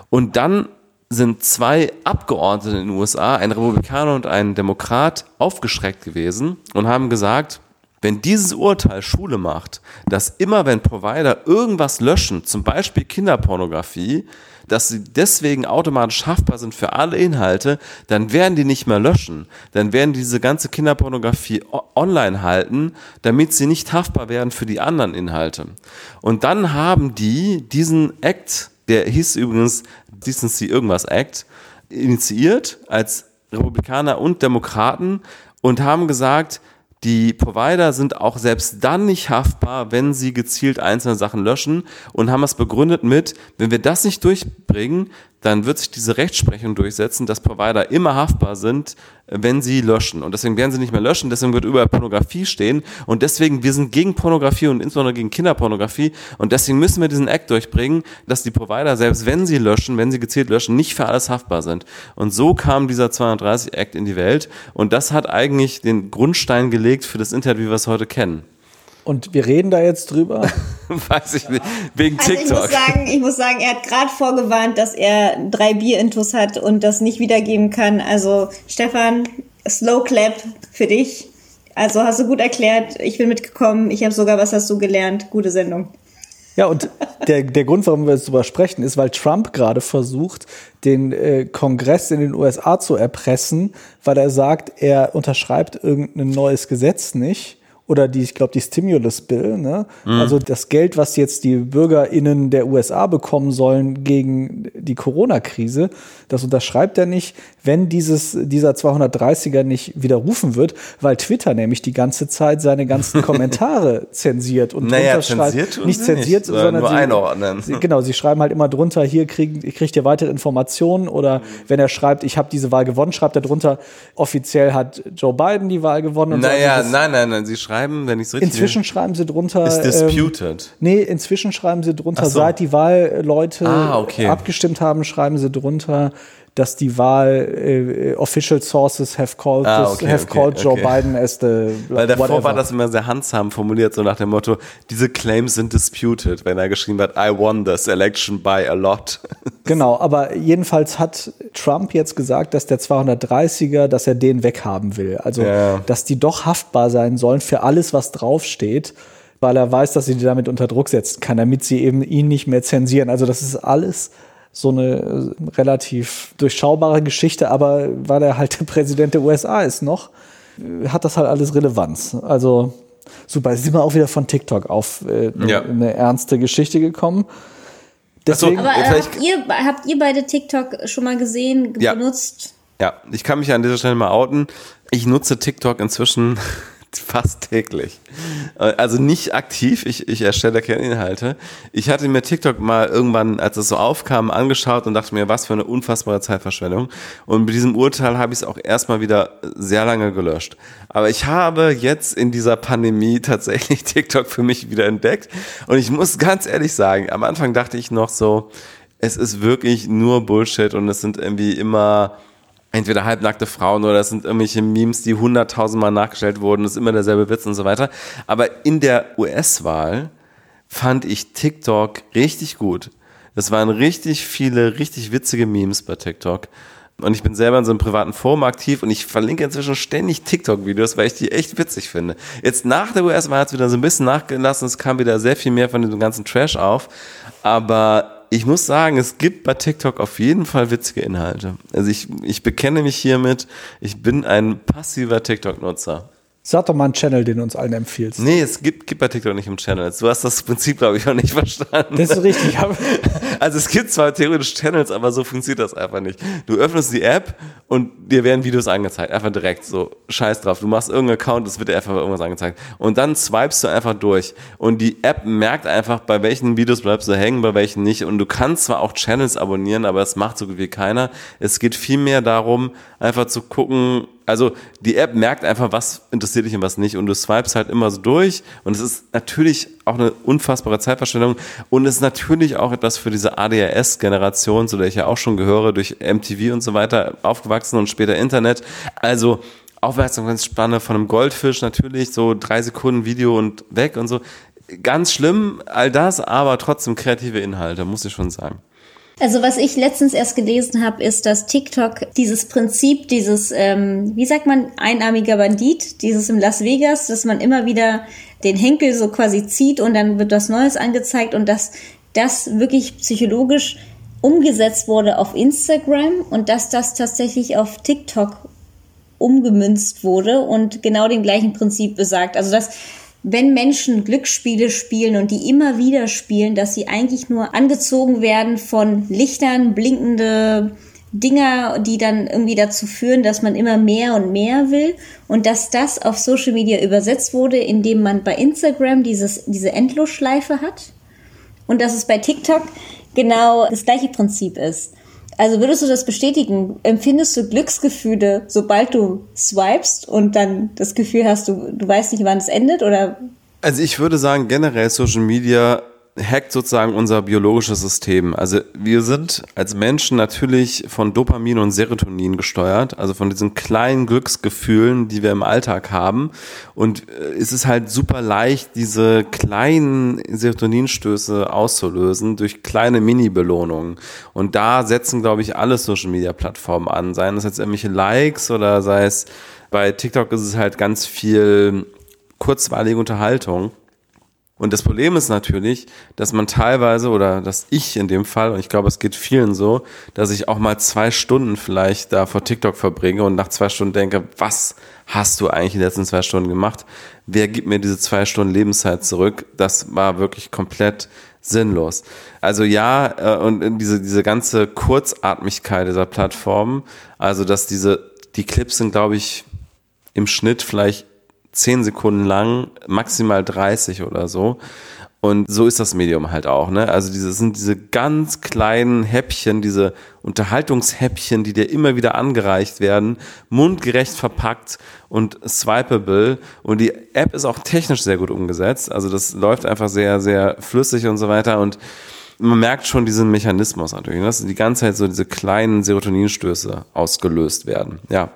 Und dann sind zwei Abgeordnete in den USA, ein Republikaner und ein Demokrat, aufgeschreckt gewesen und haben gesagt, wenn dieses Urteil Schule macht, dass immer wenn Provider irgendwas löschen, zum Beispiel Kinderpornografie, dass sie deswegen automatisch haftbar sind für alle Inhalte, dann werden die nicht mehr löschen. Dann werden diese ganze Kinderpornografie online halten, damit sie nicht haftbar werden für die anderen Inhalte. Und dann haben die diesen Act, der hieß übrigens Decency Irgendwas Act, initiiert als Republikaner und Demokraten und haben gesagt, die Provider sind auch selbst dann nicht haftbar, wenn sie gezielt einzelne Sachen löschen und haben es begründet mit, wenn wir das nicht durchbringen, dann wird sich diese Rechtsprechung durchsetzen, dass Provider immer haftbar sind, wenn sie löschen. Und deswegen werden sie nicht mehr löschen, deswegen wird überall Pornografie stehen. Und deswegen, wir sind gegen Pornografie und insbesondere gegen Kinderpornografie. Und deswegen müssen wir diesen Act durchbringen, dass die Provider, selbst wenn sie löschen, wenn sie gezielt löschen, nicht für alles haftbar sind. Und so kam dieser 230 Act in die Welt. Und das hat eigentlich den Grundstein gelegt für das Internet, wie wir es heute kennen. Und wir reden da jetzt drüber? Weiß ich nicht. Wegen also TikTok. Ich muss, sagen, ich muss sagen, er hat gerade vorgewarnt, dass er drei Bierintus hat und das nicht wiedergeben kann. Also, Stefan, Slow Clap für dich. Also hast du gut erklärt. Ich bin mitgekommen. Ich habe sogar was hast du gelernt. Gute Sendung. Ja, und der, der Grund, warum wir jetzt drüber sprechen, ist, weil Trump gerade versucht, den äh, Kongress in den USA zu erpressen, weil er sagt, er unterschreibt irgendein neues Gesetz nicht oder die, ich glaube, die Stimulus Bill, ne? Mhm. Also das Geld, was jetzt die BürgerInnen der USA bekommen sollen gegen die Corona-Krise, das unterschreibt er nicht, wenn dieses, dieser 230er nicht widerrufen wird, weil Twitter nämlich die ganze Zeit seine ganzen Kommentare zensiert und naja, zensiert nicht zensiert, nicht, sondern nur sie, einordnen. Sie, genau, sie schreiben halt immer drunter, hier kriegen, kriegt ihr weitere Informationen oder wenn er schreibt, ich habe diese Wahl gewonnen, schreibt er drunter, offiziell hat Joe Biden die Wahl gewonnen. Und naja, so. also nein, nein, nein, sie schreiben schreiben, wenn ich es richtig Inzwischen schreiben sie drunter. Ist disputed. Ähm, nee, inzwischen schreiben sie drunter, so. seit die Wahlleute ah, okay. abgestimmt haben, schreiben sie drunter, dass die Wahl äh, official sources have called, ah, okay, have okay, called Joe Biden as the Weil davor whatever. war das immer sehr handsam formuliert, so nach dem Motto, diese Claims sind disputed, wenn er geschrieben hat, I won this election by a lot. Genau, aber jedenfalls hat Trump jetzt gesagt, dass der 230er, dass er den weghaben will. Also, ja. dass die doch haftbar sein sollen für alles, was draufsteht weil er weiß, dass sie die damit unter Druck setzen kann, damit sie eben ihn nicht mehr zensieren. Also das ist alles so eine äh, relativ durchschaubare Geschichte, aber weil er halt der Präsident der USA ist noch, äh, hat das halt alles Relevanz. Also super, sind wir auch wieder von TikTok auf äh, ja. eine ernste Geschichte gekommen. Deswegen, aber äh, habt, ihr, habt ihr beide TikTok schon mal gesehen, ja. benutzt? Ja, ich kann mich an dieser Stelle mal outen. Ich nutze TikTok inzwischen fast täglich. Also nicht aktiv, ich, ich erstelle keine Inhalte. Ich hatte mir TikTok mal irgendwann, als es so aufkam, angeschaut und dachte mir, was für eine unfassbare Zeitverschwendung. Und mit diesem Urteil habe ich es auch erstmal wieder sehr lange gelöscht. Aber ich habe jetzt in dieser Pandemie tatsächlich TikTok für mich wieder entdeckt. Und ich muss ganz ehrlich sagen, am Anfang dachte ich noch so, es ist wirklich nur Bullshit und es sind irgendwie immer entweder halbnackte Frauen oder es sind irgendwelche Memes, die hunderttausendmal nachgestellt wurden, das ist immer derselbe Witz und so weiter. Aber in der US-Wahl fand ich TikTok richtig gut. Das waren richtig viele, richtig witzige Memes bei TikTok. Und ich bin selber in so einem privaten Forum aktiv und ich verlinke inzwischen ständig TikTok-Videos, weil ich die echt witzig finde. Jetzt nach der US-Wahl hat es wieder so ein bisschen nachgelassen, es kam wieder sehr viel mehr von diesem ganzen Trash auf. Aber ich muss sagen, es gibt bei TikTok auf jeden Fall witzige Inhalte. Also ich, ich bekenne mich hiermit, ich bin ein passiver TikTok-Nutzer. Sag doch mal einen Channel, den du uns allen empfiehlst. Nee, es gibt, gibt bei TikTok nicht im Channel. Du hast das Prinzip, glaube ich, auch nicht verstanden. Das ist richtig. also es gibt zwar theoretisch Channels, aber so funktioniert das einfach nicht. Du öffnest die App und dir werden Videos angezeigt. Einfach direkt so. Scheiß drauf. Du machst irgendeinen Account, es wird dir einfach irgendwas angezeigt. Und dann swipest du einfach durch. Und die App merkt einfach, bei welchen Videos bleibst du hängen, bei welchen nicht. Und du kannst zwar auch Channels abonnieren, aber es macht so gut wie keiner. Es geht vielmehr darum, einfach zu gucken, also die App merkt einfach, was interessiert dich und was nicht. Und du swipes halt immer so durch. Und es ist natürlich auch eine unfassbare Zeitverstellung. Und es ist natürlich auch etwas für diese ADHS-Generation, zu der ich ja auch schon gehöre, durch MTV und so weiter aufgewachsen und später Internet. Also Aufmerksamkeitsspanne von einem Goldfisch natürlich, so drei Sekunden Video und weg und so. Ganz schlimm, all das, aber trotzdem kreative Inhalte, muss ich schon sagen. Also was ich letztens erst gelesen habe, ist, dass TikTok dieses Prinzip, dieses, ähm, wie sagt man, einarmiger Bandit, dieses im Las Vegas, dass man immer wieder den Henkel so quasi zieht und dann wird was Neues angezeigt und dass das wirklich psychologisch umgesetzt wurde auf Instagram und dass das tatsächlich auf TikTok umgemünzt wurde und genau dem gleichen Prinzip besagt. Also dass wenn Menschen Glücksspiele spielen und die immer wieder spielen, dass sie eigentlich nur angezogen werden von Lichtern, blinkende Dinger, die dann irgendwie dazu führen, dass man immer mehr und mehr will und dass das auf Social Media übersetzt wurde, indem man bei Instagram dieses, diese Endlosschleife hat und dass es bei TikTok genau das gleiche Prinzip ist. Also würdest du das bestätigen? Empfindest du Glücksgefühle, sobald du swipest und dann das Gefühl hast, du, du weißt nicht, wann es endet? Oder? Also ich würde sagen, generell Social Media hackt sozusagen unser biologisches System. Also wir sind als Menschen natürlich von Dopamin und Serotonin gesteuert, also von diesen kleinen Glücksgefühlen, die wir im Alltag haben. Und äh, es ist halt super leicht, diese kleinen Serotoninstöße auszulösen durch kleine Mini-Belohnungen. Und da setzen, glaube ich, alle Social-Media-Plattformen an. Seien es jetzt irgendwelche Likes oder sei es bei TikTok ist es halt ganz viel kurzweilige Unterhaltung. Und das Problem ist natürlich, dass man teilweise, oder dass ich in dem Fall, und ich glaube, es geht vielen so, dass ich auch mal zwei Stunden vielleicht da vor TikTok verbringe und nach zwei Stunden denke, was hast du eigentlich die letzten zwei Stunden gemacht? Wer gibt mir diese zwei Stunden Lebenszeit zurück? Das war wirklich komplett sinnlos. Also ja, äh, und diese, diese ganze Kurzatmigkeit dieser Plattformen, also dass diese, die Clips sind, glaube ich, im Schnitt vielleicht zehn Sekunden lang, maximal 30 oder so. Und so ist das Medium halt auch, ne? Also diese sind diese ganz kleinen Häppchen, diese Unterhaltungshäppchen, die dir immer wieder angereicht werden, mundgerecht verpackt und swipeable. Und die App ist auch technisch sehr gut umgesetzt. Also das läuft einfach sehr, sehr flüssig und so weiter. Und man merkt schon diesen Mechanismus natürlich, ne? dass die ganze Zeit so diese kleinen Serotoninstöße ausgelöst werden. Ja.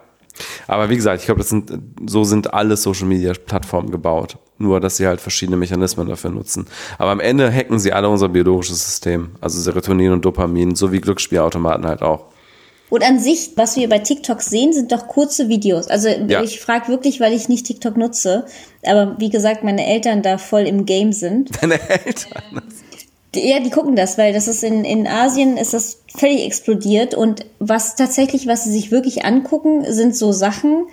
Aber wie gesagt, ich glaube, das sind, so sind alle Social Media Plattformen gebaut. Nur, dass sie halt verschiedene Mechanismen dafür nutzen. Aber am Ende hacken sie alle unser biologisches System. Also Serotonin und Dopamin, so wie Glücksspielautomaten halt auch. Und an sich, was wir bei TikTok sehen, sind doch kurze Videos. Also ja. ich frage wirklich, weil ich nicht TikTok nutze. Aber wie gesagt, meine Eltern da voll im Game sind. Deine Eltern? Ja, die gucken das, weil das ist in, in Asien ist das völlig explodiert und was tatsächlich, was sie sich wirklich angucken, sind so Sachen,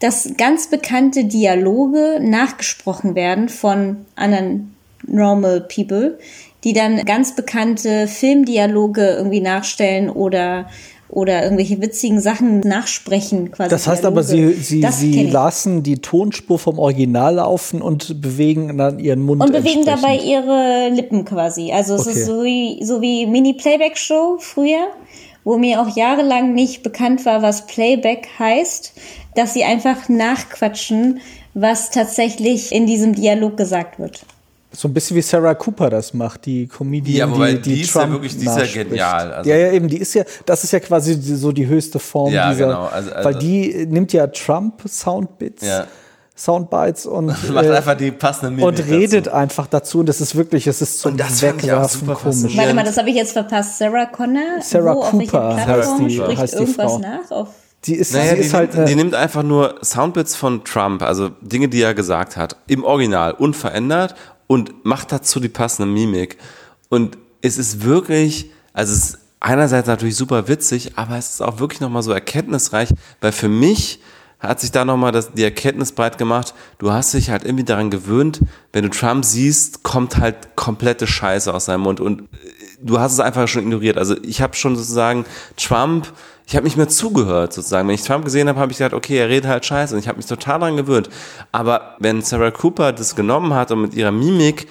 dass ganz bekannte Dialoge nachgesprochen werden von anderen normal people, die dann ganz bekannte Filmdialoge irgendwie nachstellen oder oder irgendwelche witzigen Sachen nachsprechen quasi. Das heißt aber, sie, sie, sie lassen die Tonspur vom Original laufen und bewegen dann ihren Mund. Und bewegen dabei ihre Lippen quasi. Also es okay. ist so wie, so wie Mini-Playback-Show früher, wo mir auch jahrelang nicht bekannt war, was Playback heißt, dass sie einfach nachquatschen, was tatsächlich in diesem Dialog gesagt wird. So ein bisschen wie Sarah Cooper das macht, die Comedian, ja, wobei die, die, die ist Trump ja wirklich, die ist ja genial. Also ja, ja, eben, die ist ja, das ist ja quasi so die höchste Form ja, dieser, genau. also, also, weil die nimmt ja Trump Soundbits. Ja. Soundbites und macht äh, einfach die passende Mimik und redet dazu. einfach dazu und das ist wirklich es ist zum Wegwerfen komisch. Warte mal, das habe ich jetzt verpasst. Sarah Connor, Sarah Wo, Cooper heißt die, heißt die irgendwas Frau. nach auf die ist, naja, die, ist halt nimmt, die nimmt einfach nur Soundbits von Trump, also Dinge, die er gesagt hat, im Original unverändert und macht dazu die passende Mimik. Und es ist wirklich, also es ist einerseits natürlich super witzig, aber es ist auch wirklich nochmal so erkenntnisreich, weil für mich hat sich da nochmal das, die Erkenntnis breit gemacht, du hast dich halt irgendwie daran gewöhnt, wenn du Trump siehst, kommt halt komplette Scheiße aus seinem Mund und du hast es einfach schon ignoriert. Also ich habe schon sozusagen Trump, ich habe nicht mehr zugehört sozusagen. Wenn ich Trump gesehen habe, habe ich gesagt, okay, er redet halt Scheiße und ich habe mich total daran gewöhnt. Aber wenn Sarah Cooper das genommen hat und mit ihrer Mimik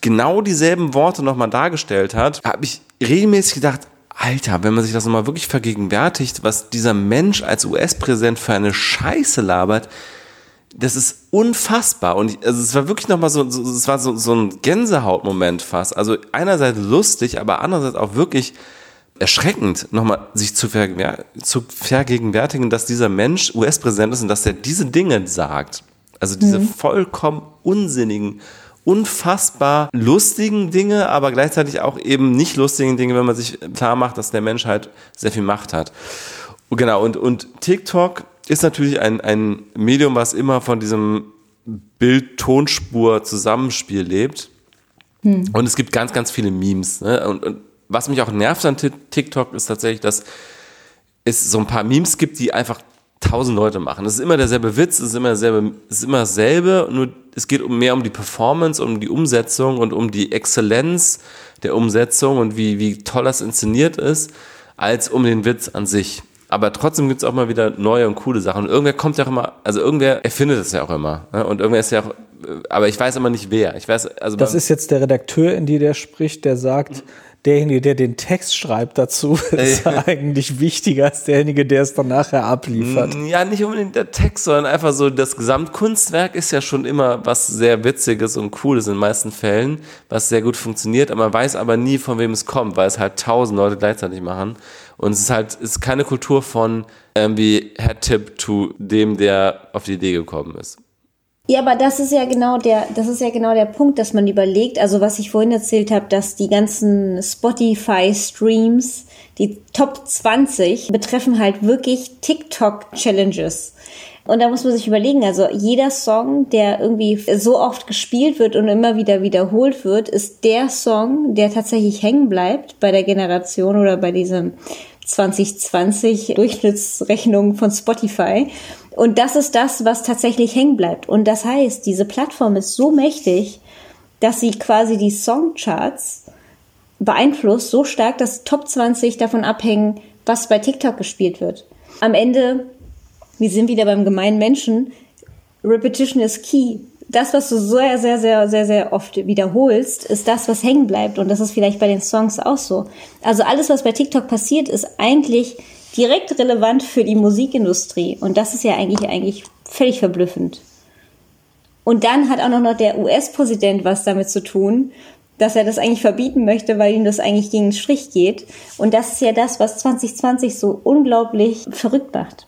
genau dieselben Worte nochmal dargestellt hat, habe ich regelmäßig gedacht, Alter, wenn man sich das nochmal wirklich vergegenwärtigt, was dieser Mensch als US-Präsident für eine Scheiße labert, das ist unfassbar. Und ich, also es war wirklich nochmal so, so, es war so, so ein Gänsehautmoment fast. Also einerseits lustig, aber andererseits auch wirklich erschreckend, nochmal sich zu, vergegenwär zu vergegenwärtigen, dass dieser Mensch US-Präsident ist und dass er diese Dinge sagt. Also diese mhm. vollkommen unsinnigen, unfassbar lustigen Dinge, aber gleichzeitig auch eben nicht lustigen Dinge, wenn man sich klar macht, dass der Mensch halt sehr viel Macht hat. Genau, und, und TikTok ist natürlich ein, ein Medium, was immer von diesem Bild-Tonspur-Zusammenspiel lebt. Hm. Und es gibt ganz, ganz viele Memes. Ne? Und, und was mich auch nervt an TikTok ist tatsächlich, dass es so ein paar Memes gibt, die einfach tausend Leute machen. Es ist immer derselbe Witz, es ist immer derselbe, es ist immer dasselbe, nur es geht mehr um die Performance, um die Umsetzung und um die Exzellenz der Umsetzung und wie, wie toll das inszeniert ist, als um den Witz an sich. Aber trotzdem gibt es auch mal wieder neue und coole Sachen. Und irgendwer kommt ja auch immer, also irgendwer erfindet es ja auch immer. Ne? Und irgendwer ist ja auch, aber ich weiß immer nicht wer. Ich weiß, also das ist jetzt der Redakteur, in die der spricht, der sagt, derjenige, der den Text schreibt dazu, ist eigentlich wichtiger als derjenige, der es dann nachher abliefert. Mm, ja, nicht unbedingt der Text, sondern einfach so, das Gesamtkunstwerk ist ja schon immer was sehr Witziges und Cooles in den meisten Fällen, was sehr gut funktioniert, man weiß aber nie, von wem es kommt, weil es halt tausend Leute gleichzeitig machen. Und es ist halt, es ist keine Kultur von irgendwie Head-Tip to dem, der auf die Idee gekommen ist. Ja, aber das ist ja genau der, das ist ja genau der Punkt, dass man überlegt, also was ich vorhin erzählt habe, dass die ganzen Spotify-Streams, die Top 20, betreffen halt wirklich TikTok-Challenges. Und da muss man sich überlegen, also jeder Song, der irgendwie so oft gespielt wird und immer wieder wiederholt wird, ist der Song, der tatsächlich hängen bleibt bei der Generation oder bei diesem 2020 Durchschnittsrechnung von Spotify. Und das ist das, was tatsächlich hängen bleibt. Und das heißt, diese Plattform ist so mächtig, dass sie quasi die Songcharts beeinflusst, so stark, dass Top 20 davon abhängen, was bei TikTok gespielt wird. Am Ende, wir sind wieder beim gemeinen Menschen, Repetition is key. Das, was du sehr, sehr, sehr, sehr, sehr oft wiederholst, ist das, was hängen bleibt. Und das ist vielleicht bei den Songs auch so. Also alles, was bei TikTok passiert, ist eigentlich direkt relevant für die Musikindustrie. Und das ist ja eigentlich, eigentlich völlig verblüffend. Und dann hat auch noch der US-Präsident was damit zu tun, dass er das eigentlich verbieten möchte, weil ihm das eigentlich gegen den Strich geht. Und das ist ja das, was 2020 so unglaublich verrückt macht.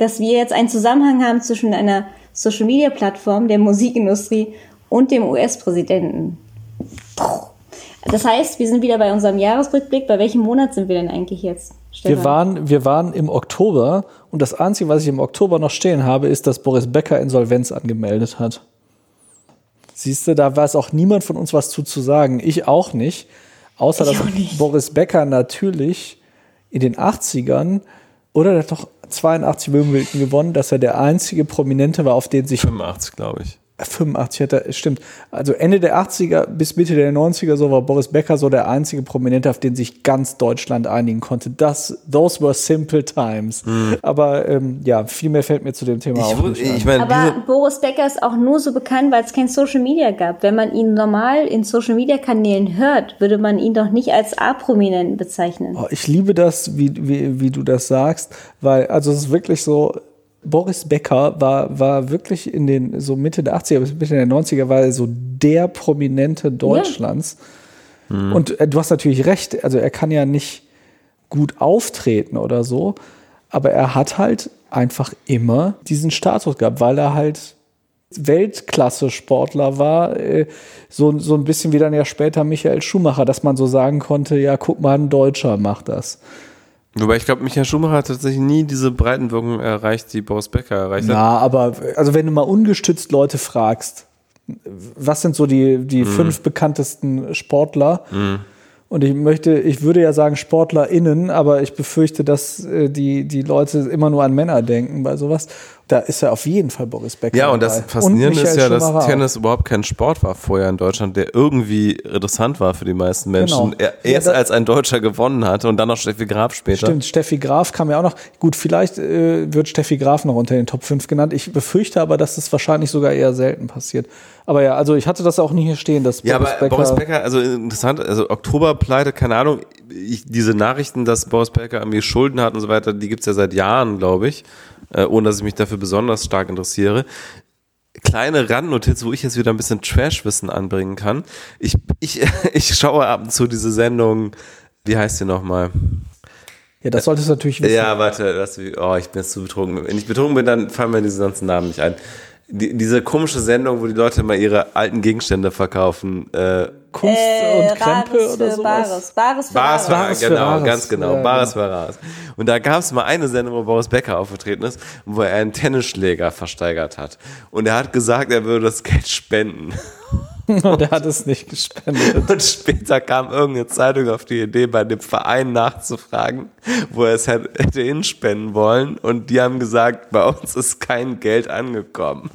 Dass wir jetzt einen Zusammenhang haben zwischen einer Social-Media-Plattform, der Musikindustrie und dem US-Präsidenten. Das heißt, wir sind wieder bei unserem Jahresrückblick. Bei welchem Monat sind wir denn eigentlich jetzt? Wir waren, wir waren im Oktober und das Einzige, was ich im Oktober noch stehen habe, ist, dass Boris Becker Insolvenz angemeldet hat. Siehst du, da weiß auch niemand von uns was zu, zu sagen. Ich auch nicht. Außer ich dass nicht. Boris Becker natürlich in den 80ern oder doch 82 Wimbledon gewonnen, dass er der einzige Prominente war, auf den sich 85, glaube ich. 85 hat er, stimmt. Also Ende der 80er bis Mitte der 90er so war Boris Becker so der einzige Prominente, auf den sich ganz Deutschland einigen konnte. Das, those were simple times. Mhm. Aber ähm, ja, viel mehr fällt mir zu dem Thema ich, auch nicht ich mein, Aber Boris Becker ist auch nur so bekannt, weil es kein Social Media gab. Wenn man ihn normal in Social Media Kanälen hört, würde man ihn doch nicht als A-Prominenten bezeichnen. Oh, ich liebe das, wie, wie, wie du das sagst, weil also es ist wirklich so, Boris Becker war, war wirklich in den, so Mitte der 80er bis Mitte der 90er, war er so der Prominente Deutschlands. Ja. Mhm. Und äh, du hast natürlich recht, also er kann ja nicht gut auftreten oder so, aber er hat halt einfach immer diesen Status gehabt, weil er halt Weltklasse-Sportler war, äh, so, so ein bisschen wie dann ja später Michael Schumacher, dass man so sagen konnte, ja, guck mal, ein Deutscher macht das. Wobei ich glaube, Michael Schumacher hat tatsächlich nie diese Breitenwirkung erreicht, die Boris Becker erreicht hat. Ja, aber also wenn du mal ungestützt Leute fragst, was sind so die, die mm. fünf bekanntesten Sportler? Mm. Und ich möchte, ich würde ja sagen SportlerInnen, aber ich befürchte, dass äh, die, die Leute immer nur an Männer denken bei sowas da ist ja auf jeden Fall Boris Becker. Ja, und das Faszinierende und ist ja, dass Tennis auch. überhaupt kein Sport war vorher in Deutschland, der irgendwie interessant war für die meisten Menschen. Genau. Er, erst ja, als ein Deutscher gewonnen hat und dann noch Steffi Graf später. Stimmt, Steffi Graf kam ja auch noch. Gut, vielleicht äh, wird Steffi Graf noch unter den Top 5 genannt. Ich befürchte aber, dass das wahrscheinlich sogar eher selten passiert. Aber ja, also ich hatte das auch nie hier stehen, dass ja, Boris aber Becker. Boris Becker, also interessant, also Oktoberpleite, keine Ahnung, ich, diese Nachrichten, dass Boris Becker an mir Schulden hat und so weiter, die gibt's ja seit Jahren, glaube ich äh, ohne dass ich mich dafür besonders stark interessiere. Kleine Randnotiz, wo ich jetzt wieder ein bisschen Trashwissen anbringen kann. Ich, ich, ich schaue ab und zu diese Sendung, wie heißt die nochmal? Ja, das solltest du natürlich wissen. Ja, warte, das, oh, ich bin jetzt zu betrunken. Wenn ich betrunken bin, dann fallen mir diese ganzen Namen nicht ein. Die, diese komische Sendung, wo die Leute mal ihre alten Gegenstände verkaufen. Äh, Kunst äh, und Krempel oder so. Bares. Bares für Bares. Bares, genau, Bares. ganz genau. Ja, Bares für Bares. Und da gab es mal eine Sendung, wo Boris Becker aufgetreten ist, wo er einen Tennisschläger versteigert hat. Und er hat gesagt, er würde das Geld spenden. Und er hat es nicht gespendet. Und später kam irgendeine Zeitung auf die Idee, bei dem Verein nachzufragen, wo er es hätte hinspenden wollen. Und die haben gesagt, bei uns ist kein Geld angekommen.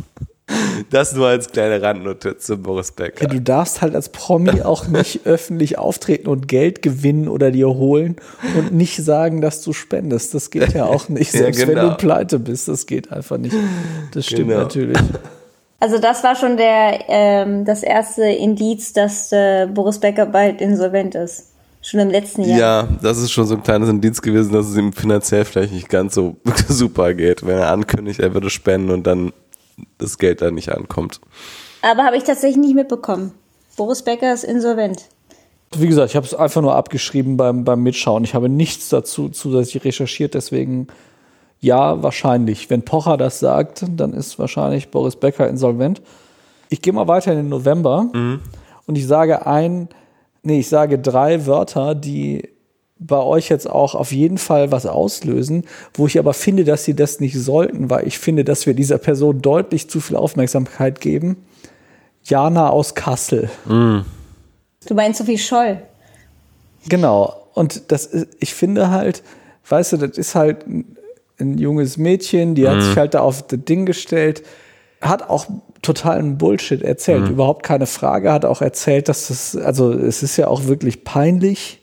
Das nur als kleine Randnotiz zu Boris Becker. Ja, du darfst halt als Promi auch nicht öffentlich auftreten und Geld gewinnen oder dir holen und nicht sagen, dass du spendest. Das geht ja auch nicht. Selbst ja, genau. wenn du pleite bist, das geht einfach nicht. Das stimmt genau. natürlich. Also das war schon der ähm, das erste Indiz, dass äh, Boris Becker bald insolvent ist. Schon im letzten Jahr. Ja, das ist schon so ein kleines Indiz gewesen, dass es ihm finanziell vielleicht nicht ganz so super geht, wenn er ankündigt, er würde spenden und dann das Geld da nicht ankommt. Aber habe ich tatsächlich nicht mitbekommen. Boris Becker ist insolvent. Wie gesagt, ich habe es einfach nur abgeschrieben beim, beim Mitschauen. Ich habe nichts dazu zusätzlich recherchiert, deswegen ja, wahrscheinlich. Wenn Pocher das sagt, dann ist wahrscheinlich Boris Becker insolvent. Ich gehe mal weiter in den November mhm. und ich sage ein, nee, ich sage drei Wörter, die bei euch jetzt auch auf jeden Fall was auslösen, wo ich aber finde, dass sie das nicht sollten, weil ich finde, dass wir dieser Person deutlich zu viel Aufmerksamkeit geben. Jana aus Kassel. Mm. Du meinst Sophie Scholl? Genau. Und das ist, ich finde halt, weißt du, das ist halt ein, ein junges Mädchen, die hat mm. sich halt da auf das Ding gestellt, hat auch totalen Bullshit erzählt, mm. überhaupt keine Frage, hat auch erzählt, dass das, also es ist ja auch wirklich peinlich,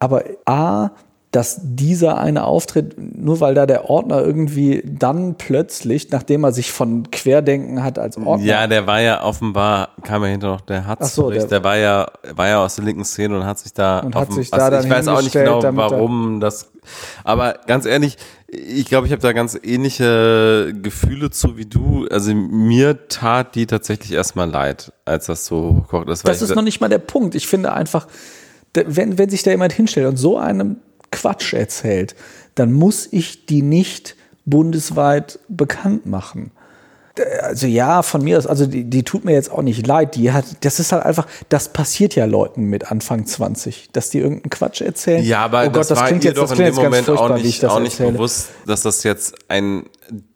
aber A, dass dieser eine Auftritt, nur weil da der Ordner irgendwie dann plötzlich, nachdem er sich von Querdenken hat als Ordner. Ja, der war ja offenbar, kam ja hinter noch der Hatz so, der, der, war ja, war ja aus der linken Szene und hat sich da, und hat sich da also dann ich weiß auch nicht genau, warum das, aber ganz ehrlich, ich glaube, ich habe da ganz ähnliche Gefühle zu wie du. Also mir tat die tatsächlich erstmal leid, als das so kocht. Das, das ist noch nicht mal der Punkt. Ich finde einfach, wenn, wenn sich da jemand hinstellt und so einem Quatsch erzählt, dann muss ich die nicht bundesweit bekannt machen. Also ja, von mir aus, also die, die tut mir jetzt auch nicht leid. Die hat, das ist halt einfach, das passiert ja Leuten mit Anfang 20, dass die irgendeinen Quatsch erzählen. Ja, aber oh das, Gott, das war klingt jetzt, doch in dem Moment auch nicht, auch nicht bewusst, dass das jetzt ein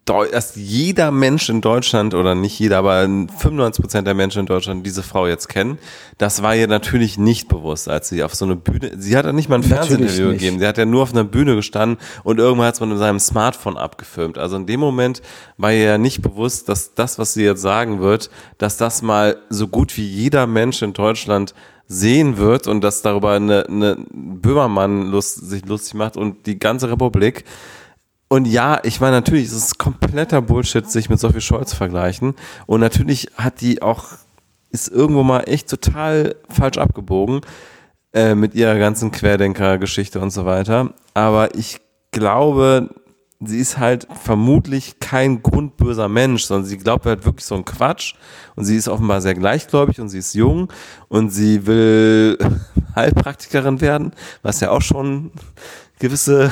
dass jeder Mensch in Deutschland oder nicht jeder, aber 95 Prozent der Menschen in Deutschland diese Frau jetzt kennen. Das war ihr natürlich nicht bewusst, als sie auf so eine Bühne, sie hat ja nicht mal ein Fernsehinterview gegeben, sie hat ja nur auf einer Bühne gestanden und irgendwann hat man mit seinem Smartphone abgefilmt. Also in dem Moment war ihr ja nicht bewusst, dass das, was sie jetzt sagen wird, dass das mal so gut wie jeder Mensch in Deutschland sehen wird und dass darüber eine, eine Böhmermann lust, sich lustig macht und die ganze Republik. Und ja, ich meine, natürlich ist es kompletter Bullshit, sich mit Sophie Scholz vergleichen. Und natürlich hat die auch, ist irgendwo mal echt total falsch abgebogen äh, mit ihrer ganzen Querdenker-Geschichte und so weiter. Aber ich glaube, sie ist halt vermutlich kein grundböser Mensch, sondern sie glaubt halt wirklich so einen Quatsch und sie ist offenbar sehr gleichgläubig und sie ist jung und sie will Heilpraktikerin werden, was ja auch schon gewisse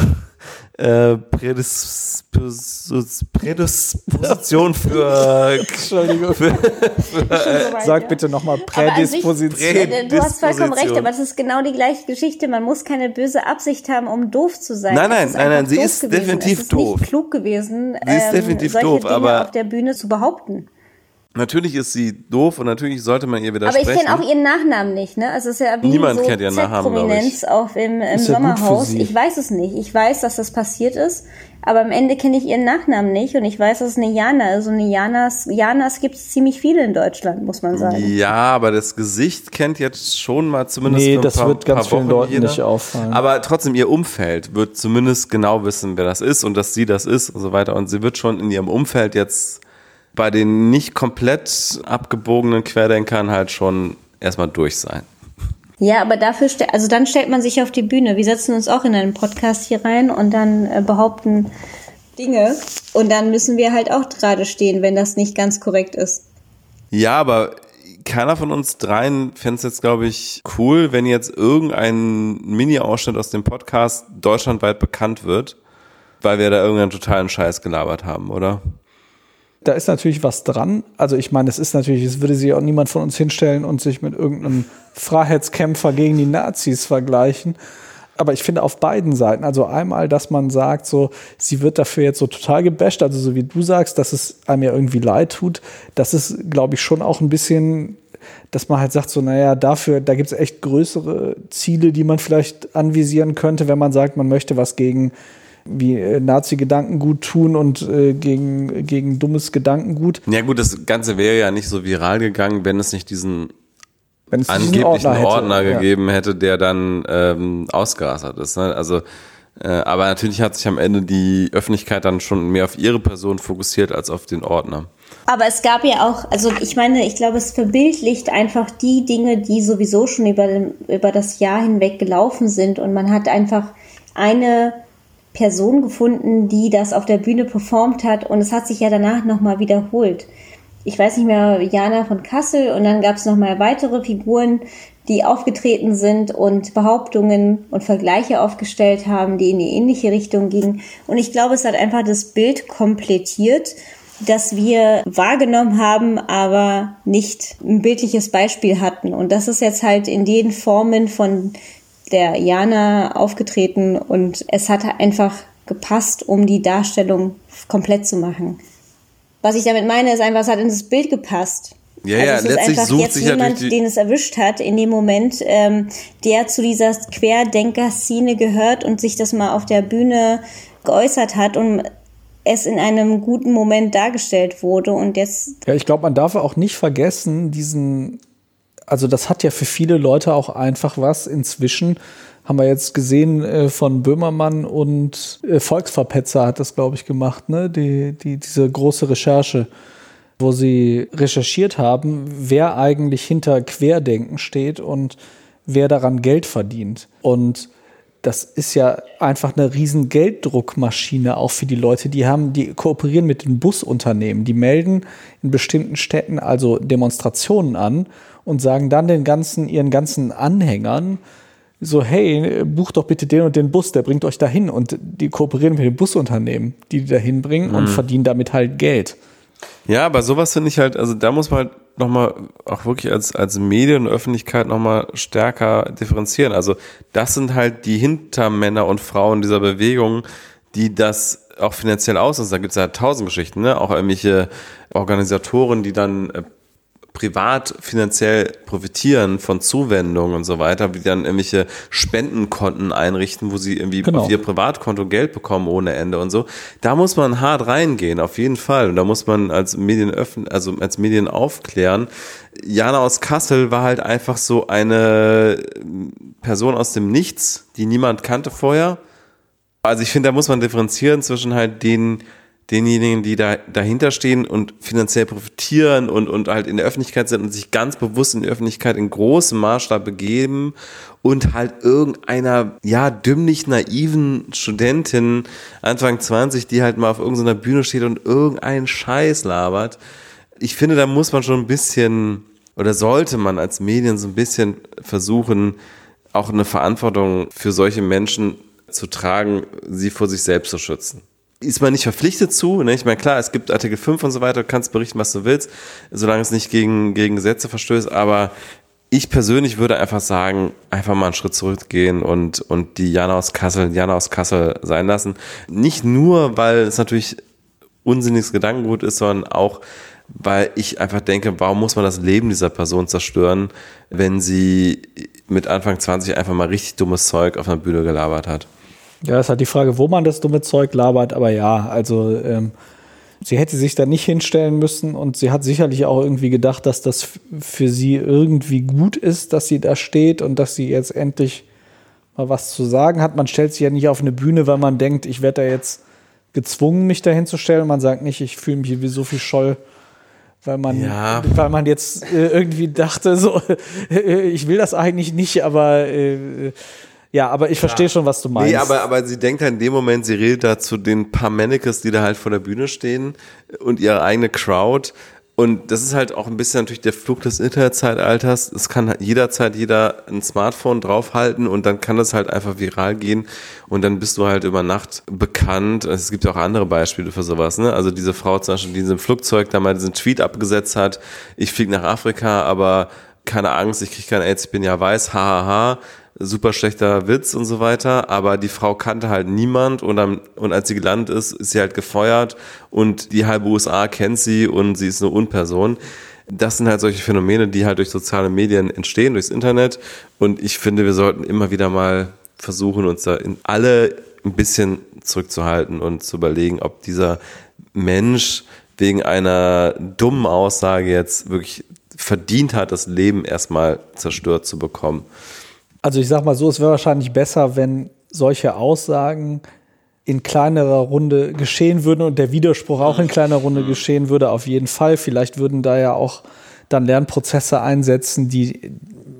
äh, Prädis Prädisposition für. Entschuldigung. Für, für, äh, Sag bitte nochmal Prädisposition. Sich, du hast vollkommen recht, aber das ist genau die gleiche Geschichte. Man muss keine böse Absicht haben, um doof zu sein. Nein, nein, nein, nein, sie ist gewesen. definitiv es ist doof. Nicht klug gewesen, sie ist ähm, definitiv solche doof, Dinge aber auf der Bühne zu behaupten. Natürlich ist sie doof und natürlich sollte man ihr widersprechen. Aber ich kenne auch ihren Nachnamen nicht, ne? Also es ist ja wie Niemand so kennt ihren Nachnamen, Prominenz auf im, im Sommerhaus. Ich weiß es nicht. Ich weiß, dass das passiert ist, aber am Ende kenne ich ihren Nachnamen nicht und ich weiß, dass es eine Jana ist. Und eine Janas, Janas gibt es ziemlich viele in Deutschland, muss man sagen. Ja, aber das Gesicht kennt jetzt schon mal zumindest nee, für ein das paar, wird ganz vielen Wochen Leuten jeder. nicht auffallen. Aber trotzdem, ihr Umfeld wird zumindest genau wissen, wer das ist und dass sie das ist und so weiter. Und sie wird schon in ihrem Umfeld jetzt bei den nicht komplett abgebogenen Querdenkern halt schon erstmal durch sein. Ja, aber dafür, also dann stellt man sich auf die Bühne. Wir setzen uns auch in einen Podcast hier rein und dann äh, behaupten Dinge und dann müssen wir halt auch gerade stehen, wenn das nicht ganz korrekt ist. Ja, aber keiner von uns dreien fände es jetzt, glaube ich, cool, wenn jetzt irgendein Mini-Ausschnitt aus dem Podcast deutschlandweit bekannt wird, weil wir da irgendeinen totalen Scheiß gelabert haben, oder? Da ist natürlich was dran. Also ich meine, es ist natürlich, es würde sich auch niemand von uns hinstellen und sich mit irgendeinem Freiheitskämpfer gegen die Nazis vergleichen. Aber ich finde auf beiden Seiten, also einmal, dass man sagt, so, sie wird dafür jetzt so total gebasht, also so wie du sagst, dass es einem ja irgendwie leid tut, das ist, glaube ich, schon auch ein bisschen, dass man halt sagt, so, naja, dafür, da gibt es echt größere Ziele, die man vielleicht anvisieren könnte, wenn man sagt, man möchte was gegen wie äh, Nazi-Gedankengut tun und äh, gegen, gegen dummes Gedankengut. Ja gut, das Ganze wäre ja nicht so viral gegangen, wenn es nicht diesen Wenn es diesen angeblichen Ordner Ordner, hätte. Ja. gegeben hätte, der dann ähm, ausgerastert ist. Ne? Also, äh, aber natürlich hat sich am Ende die Öffentlichkeit dann schon mehr auf ihre Person fokussiert als auf den Ordner. Aber es gab ja auch, also ich meine, ich glaube, es verbildlicht einfach die Dinge, die sowieso schon über, über das Jahr hinweg gelaufen sind. Und man hat einfach eine Person gefunden, die das auf der Bühne performt hat. Und es hat sich ja danach nochmal wiederholt. Ich weiß nicht mehr, Jana von Kassel und dann gab es nochmal weitere Figuren, die aufgetreten sind und Behauptungen und Vergleiche aufgestellt haben, die in die ähnliche Richtung gingen. Und ich glaube, es hat einfach das Bild komplettiert, das wir wahrgenommen haben, aber nicht ein bildliches Beispiel hatten. Und das ist jetzt halt in den Formen von der Jana aufgetreten und es hat einfach gepasst, um die Darstellung komplett zu machen. Was ich damit meine, ist einfach, es hat in das Bild gepasst. Ja, also ja, es ist letztlich einfach sucht jetzt sich jemand, die- den es erwischt hat in dem Moment, ähm, der zu dieser Querdenker-Szene gehört und sich das mal auf der Bühne geäußert hat und es in einem guten Moment dargestellt wurde und jetzt Ja, ich glaube, man darf auch nicht vergessen, diesen, also das hat ja für viele Leute auch einfach was. Inzwischen haben wir jetzt gesehen äh, von Böhmermann und äh, Volksverpetzer hat das, glaube ich, gemacht, ne? Die, die, diese große Recherche, wo sie recherchiert haben, wer eigentlich hinter Querdenken steht und wer daran Geld verdient. Und das ist ja einfach eine riesen Gelddruckmaschine auch für die Leute. Die haben, die kooperieren mit den Busunternehmen. Die melden in bestimmten Städten also Demonstrationen an und sagen dann den ganzen, ihren ganzen Anhängern so, hey, bucht doch bitte den und den Bus, der bringt euch dahin. Und die kooperieren mit den Busunternehmen, die die dahin bringen und verdienen damit halt Geld. Ja, aber sowas finde ich halt, also da muss man halt nochmal auch wirklich als, als Medien und Öffentlichkeit nochmal stärker differenzieren. Also das sind halt die Hintermänner und Frauen dieser Bewegung, die das auch finanziell aus? Da gibt es ja tausend Geschichten, ne? Auch irgendwelche Organisatoren, die dann äh, privat finanziell profitieren von Zuwendungen und so weiter, die dann irgendwelche Spendenkonten einrichten, wo sie irgendwie genau. auf ihr Privatkonto Geld bekommen ohne Ende und so. Da muss man hart reingehen, auf jeden Fall. Und da muss man als Medien öffnen, also als Medien aufklären. Jana aus Kassel war halt einfach so eine Person aus dem Nichts, die niemand kannte vorher. Also ich finde, da muss man differenzieren zwischen halt den denjenigen, die da dahinter stehen und finanziell profitieren und, und halt in der Öffentlichkeit sind und sich ganz bewusst in die Öffentlichkeit in großem Maßstab begeben und halt irgendeiner, ja, dümmlich naiven Studentin Anfang 20, die halt mal auf irgendeiner Bühne steht und irgendeinen Scheiß labert. Ich finde, da muss man schon ein bisschen oder sollte man als Medien so ein bisschen versuchen, auch eine Verantwortung für solche Menschen zu tragen, sie vor sich selbst zu schützen ist man nicht verpflichtet zu. Ne? Ich meine, klar, es gibt Artikel 5 und so weiter, du kannst berichten, was du willst, solange es nicht gegen, gegen Gesetze verstößt, aber ich persönlich würde einfach sagen, einfach mal einen Schritt zurückgehen und, und die Jana aus Kassel, Jana aus Kassel sein lassen. Nicht nur, weil es natürlich unsinniges Gedankengut ist, sondern auch, weil ich einfach denke, warum muss man das Leben dieser Person zerstören, wenn sie mit Anfang 20 einfach mal richtig dummes Zeug auf einer Bühne gelabert hat. Ja, ist halt die Frage, wo man das dumme Zeug labert, aber ja, also ähm, sie hätte sich da nicht hinstellen müssen und sie hat sicherlich auch irgendwie gedacht, dass das für sie irgendwie gut ist, dass sie da steht und dass sie jetzt endlich mal was zu sagen hat. Man stellt sich ja nicht auf eine Bühne, weil man denkt, ich werde da jetzt gezwungen, mich da hinzustellen. Man sagt nicht, ich fühle mich wie so viel Scholl weil man, ja. weil man jetzt äh, irgendwie dachte, so, äh, ich will das eigentlich nicht, aber äh, ja, aber ich verstehe schon, was du meinst. Nee, aber, aber sie denkt halt in dem Moment, sie redet da zu den paar Mannequins, die da halt vor der Bühne stehen und ihre eigene Crowd. Und das ist halt auch ein bisschen natürlich der Flug des Internetzeitalters. Es kann halt jederzeit jeder ein Smartphone draufhalten und dann kann das halt einfach viral gehen und dann bist du halt über Nacht bekannt. Es gibt ja auch andere Beispiele für sowas, ne? Also diese Frau zum Beispiel, die in diesem Flugzeug da mal diesen Tweet abgesetzt hat, ich fliege nach Afrika, aber keine Angst, ich kriege kein AIDS, ich bin ja weiß, hahaha super schlechter Witz und so weiter, aber die Frau kannte halt niemand und, dann, und als sie gelandet ist, ist sie halt gefeuert und die halbe USA kennt sie und sie ist eine Unperson. Das sind halt solche Phänomene, die halt durch soziale Medien entstehen, durchs Internet und ich finde, wir sollten immer wieder mal versuchen, uns da in alle ein bisschen zurückzuhalten und zu überlegen, ob dieser Mensch wegen einer dummen Aussage jetzt wirklich verdient hat, das Leben erstmal zerstört zu bekommen. Also ich sag mal so, es wäre wahrscheinlich besser, wenn solche Aussagen in kleinerer Runde geschehen würden und der Widerspruch auch in kleiner Runde geschehen würde, auf jeden Fall. Vielleicht würden da ja auch dann Lernprozesse einsetzen, die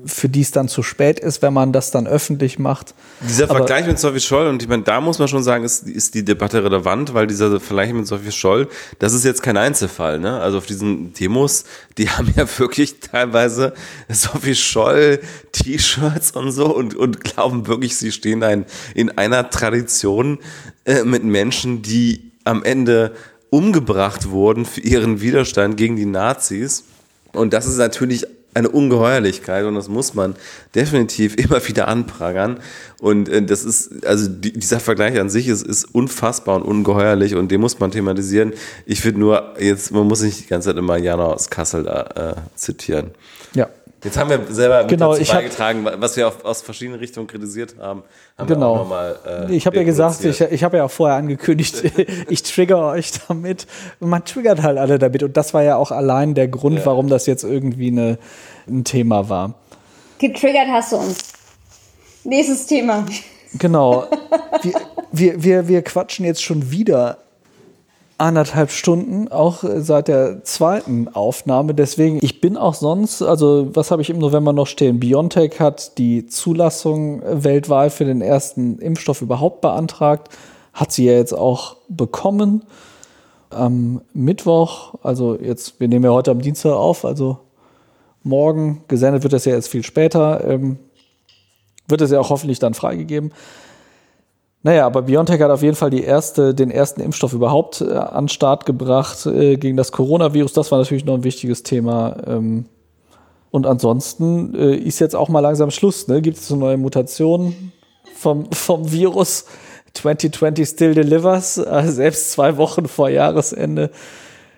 für die es dann zu spät ist, wenn man das dann öffentlich macht. Dieser Aber Vergleich mit Sophie Scholl, und ich meine, da muss man schon sagen, ist, ist die Debatte relevant, weil dieser Vergleich mit Sophie Scholl, das ist jetzt kein Einzelfall. Ne? Also auf diesen Demos, die haben ja wirklich teilweise Sophie Scholl T-Shirts und so und, und glauben wirklich, sie stehen in, in einer Tradition äh, mit Menschen, die am Ende umgebracht wurden für ihren Widerstand gegen die Nazis. Und das ist natürlich eine Ungeheuerlichkeit und das muss man definitiv immer wieder anprangern. Und äh, das ist, also die, dieser Vergleich an sich ist, ist unfassbar und ungeheuerlich und den muss man thematisieren. Ich finde nur, jetzt, man muss nicht die ganze Zeit immer Jana aus Kassel da äh, zitieren. Ja. Jetzt haben wir selber genau, dazu beigetragen, was wir auf, aus verschiedenen Richtungen kritisiert haben. haben genau. Mal, äh, ich habe ja gesagt, ich, ich habe ja auch vorher angekündigt, ich trigger euch damit. Man triggert halt alle damit. Und das war ja auch allein der Grund, ja. warum das jetzt irgendwie eine, ein Thema war. Getriggert hast du uns. Nächstes Thema. Genau. Wir, wir, wir, wir quatschen jetzt schon wieder anderthalb Stunden, auch seit der zweiten Aufnahme. Deswegen, ich bin auch sonst, also was habe ich im November noch stehen? Biontech hat die Zulassung weltweit für den ersten Impfstoff überhaupt beantragt. Hat sie ja jetzt auch bekommen. Am Mittwoch, also jetzt, wir nehmen ja heute am Dienstag auf, also morgen, gesendet wird das ja jetzt viel später, ähm, wird es ja auch hoffentlich dann freigegeben. Naja, aber BioNTech hat auf jeden Fall die erste, den ersten Impfstoff überhaupt äh, an Start gebracht äh, gegen das Coronavirus. Das war natürlich noch ein wichtiges Thema. Ähm, und ansonsten äh, ist jetzt auch mal langsam Schluss. Ne? Gibt es so neue Mutationen vom, vom Virus, 2020 still delivers, äh, selbst zwei Wochen vor Jahresende.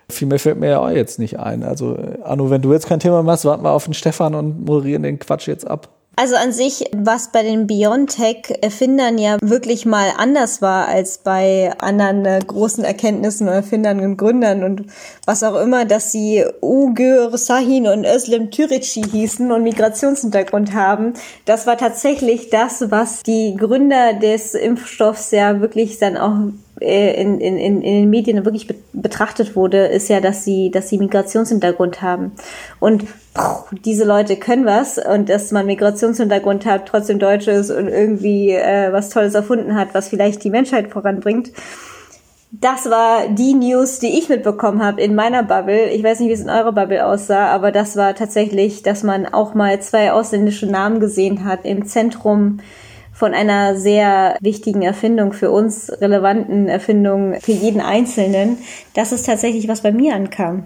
Viel mehr fällt mir ja auch jetzt nicht ein. Also, Anno, wenn du jetzt kein Thema machst, warten wir auf den Stefan und moderieren den Quatsch jetzt ab. Also an sich, was bei den Biontech-Erfindern ja wirklich mal anders war als bei anderen äh, großen Erkenntnissen und Erfindern und Gründern und was auch immer, dass sie Ugur Sahin und Özlem Türeci hießen und Migrationshintergrund haben. Das war tatsächlich das, was die Gründer des Impfstoffs ja wirklich dann auch in, in, in den Medien wirklich betrachtet wurde, ist ja, dass sie, dass sie Migrationshintergrund haben. Und diese Leute können was und dass man Migrationshintergrund hat, trotzdem Deutsch ist und irgendwie äh, was Tolles erfunden hat, was vielleicht die Menschheit voranbringt. Das war die News, die ich mitbekommen habe in meiner Bubble. Ich weiß nicht, wie es in eurer Bubble aussah, aber das war tatsächlich, dass man auch mal zwei ausländische Namen gesehen hat im Zentrum von einer sehr wichtigen Erfindung für uns, relevanten Erfindung für jeden Einzelnen. Das ist tatsächlich, was bei mir ankam.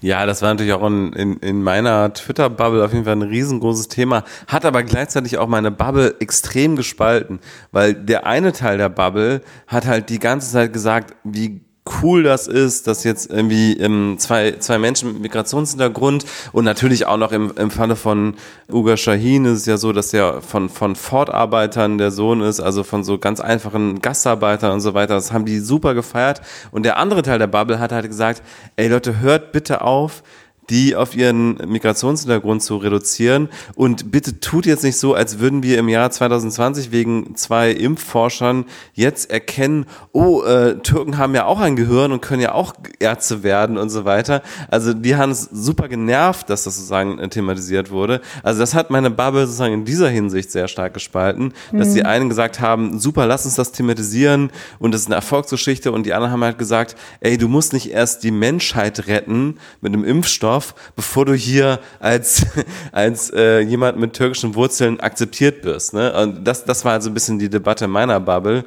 Ja, das war natürlich auch in, in, in meiner Twitter-Bubble auf jeden Fall ein riesengroßes Thema, hat aber gleichzeitig auch meine Bubble extrem gespalten, weil der eine Teil der Bubble hat halt die ganze Zeit gesagt, wie cool das ist, dass jetzt irgendwie ähm, zwei, zwei Menschen mit Migrationshintergrund und natürlich auch noch im, im Falle von Uga Shahin ist es ja so, dass der von, von Fortarbeitern der Sohn ist, also von so ganz einfachen Gastarbeitern und so weiter. Das haben die super gefeiert. Und der andere Teil der Bubble hat halt gesagt, ey Leute, hört bitte auf, die auf ihren Migrationshintergrund zu reduzieren. Und bitte tut jetzt nicht so, als würden wir im Jahr 2020 wegen zwei Impfforschern jetzt erkennen, oh, äh, Türken haben ja auch ein Gehirn und können ja auch Ärzte werden und so weiter. Also die haben es super genervt, dass das sozusagen äh, thematisiert wurde. Also das hat meine Bubble sozusagen in dieser Hinsicht sehr stark gespalten, dass mhm. die einen gesagt haben, super, lass uns das thematisieren und das ist eine Erfolgsgeschichte und die anderen haben halt gesagt, ey, du musst nicht erst die Menschheit retten mit einem Impfstoff, Dorf, bevor du hier als, als äh, jemand mit türkischen Wurzeln akzeptiert wirst. Ne? Und das, das war also ein bisschen die Debatte meiner Bubble,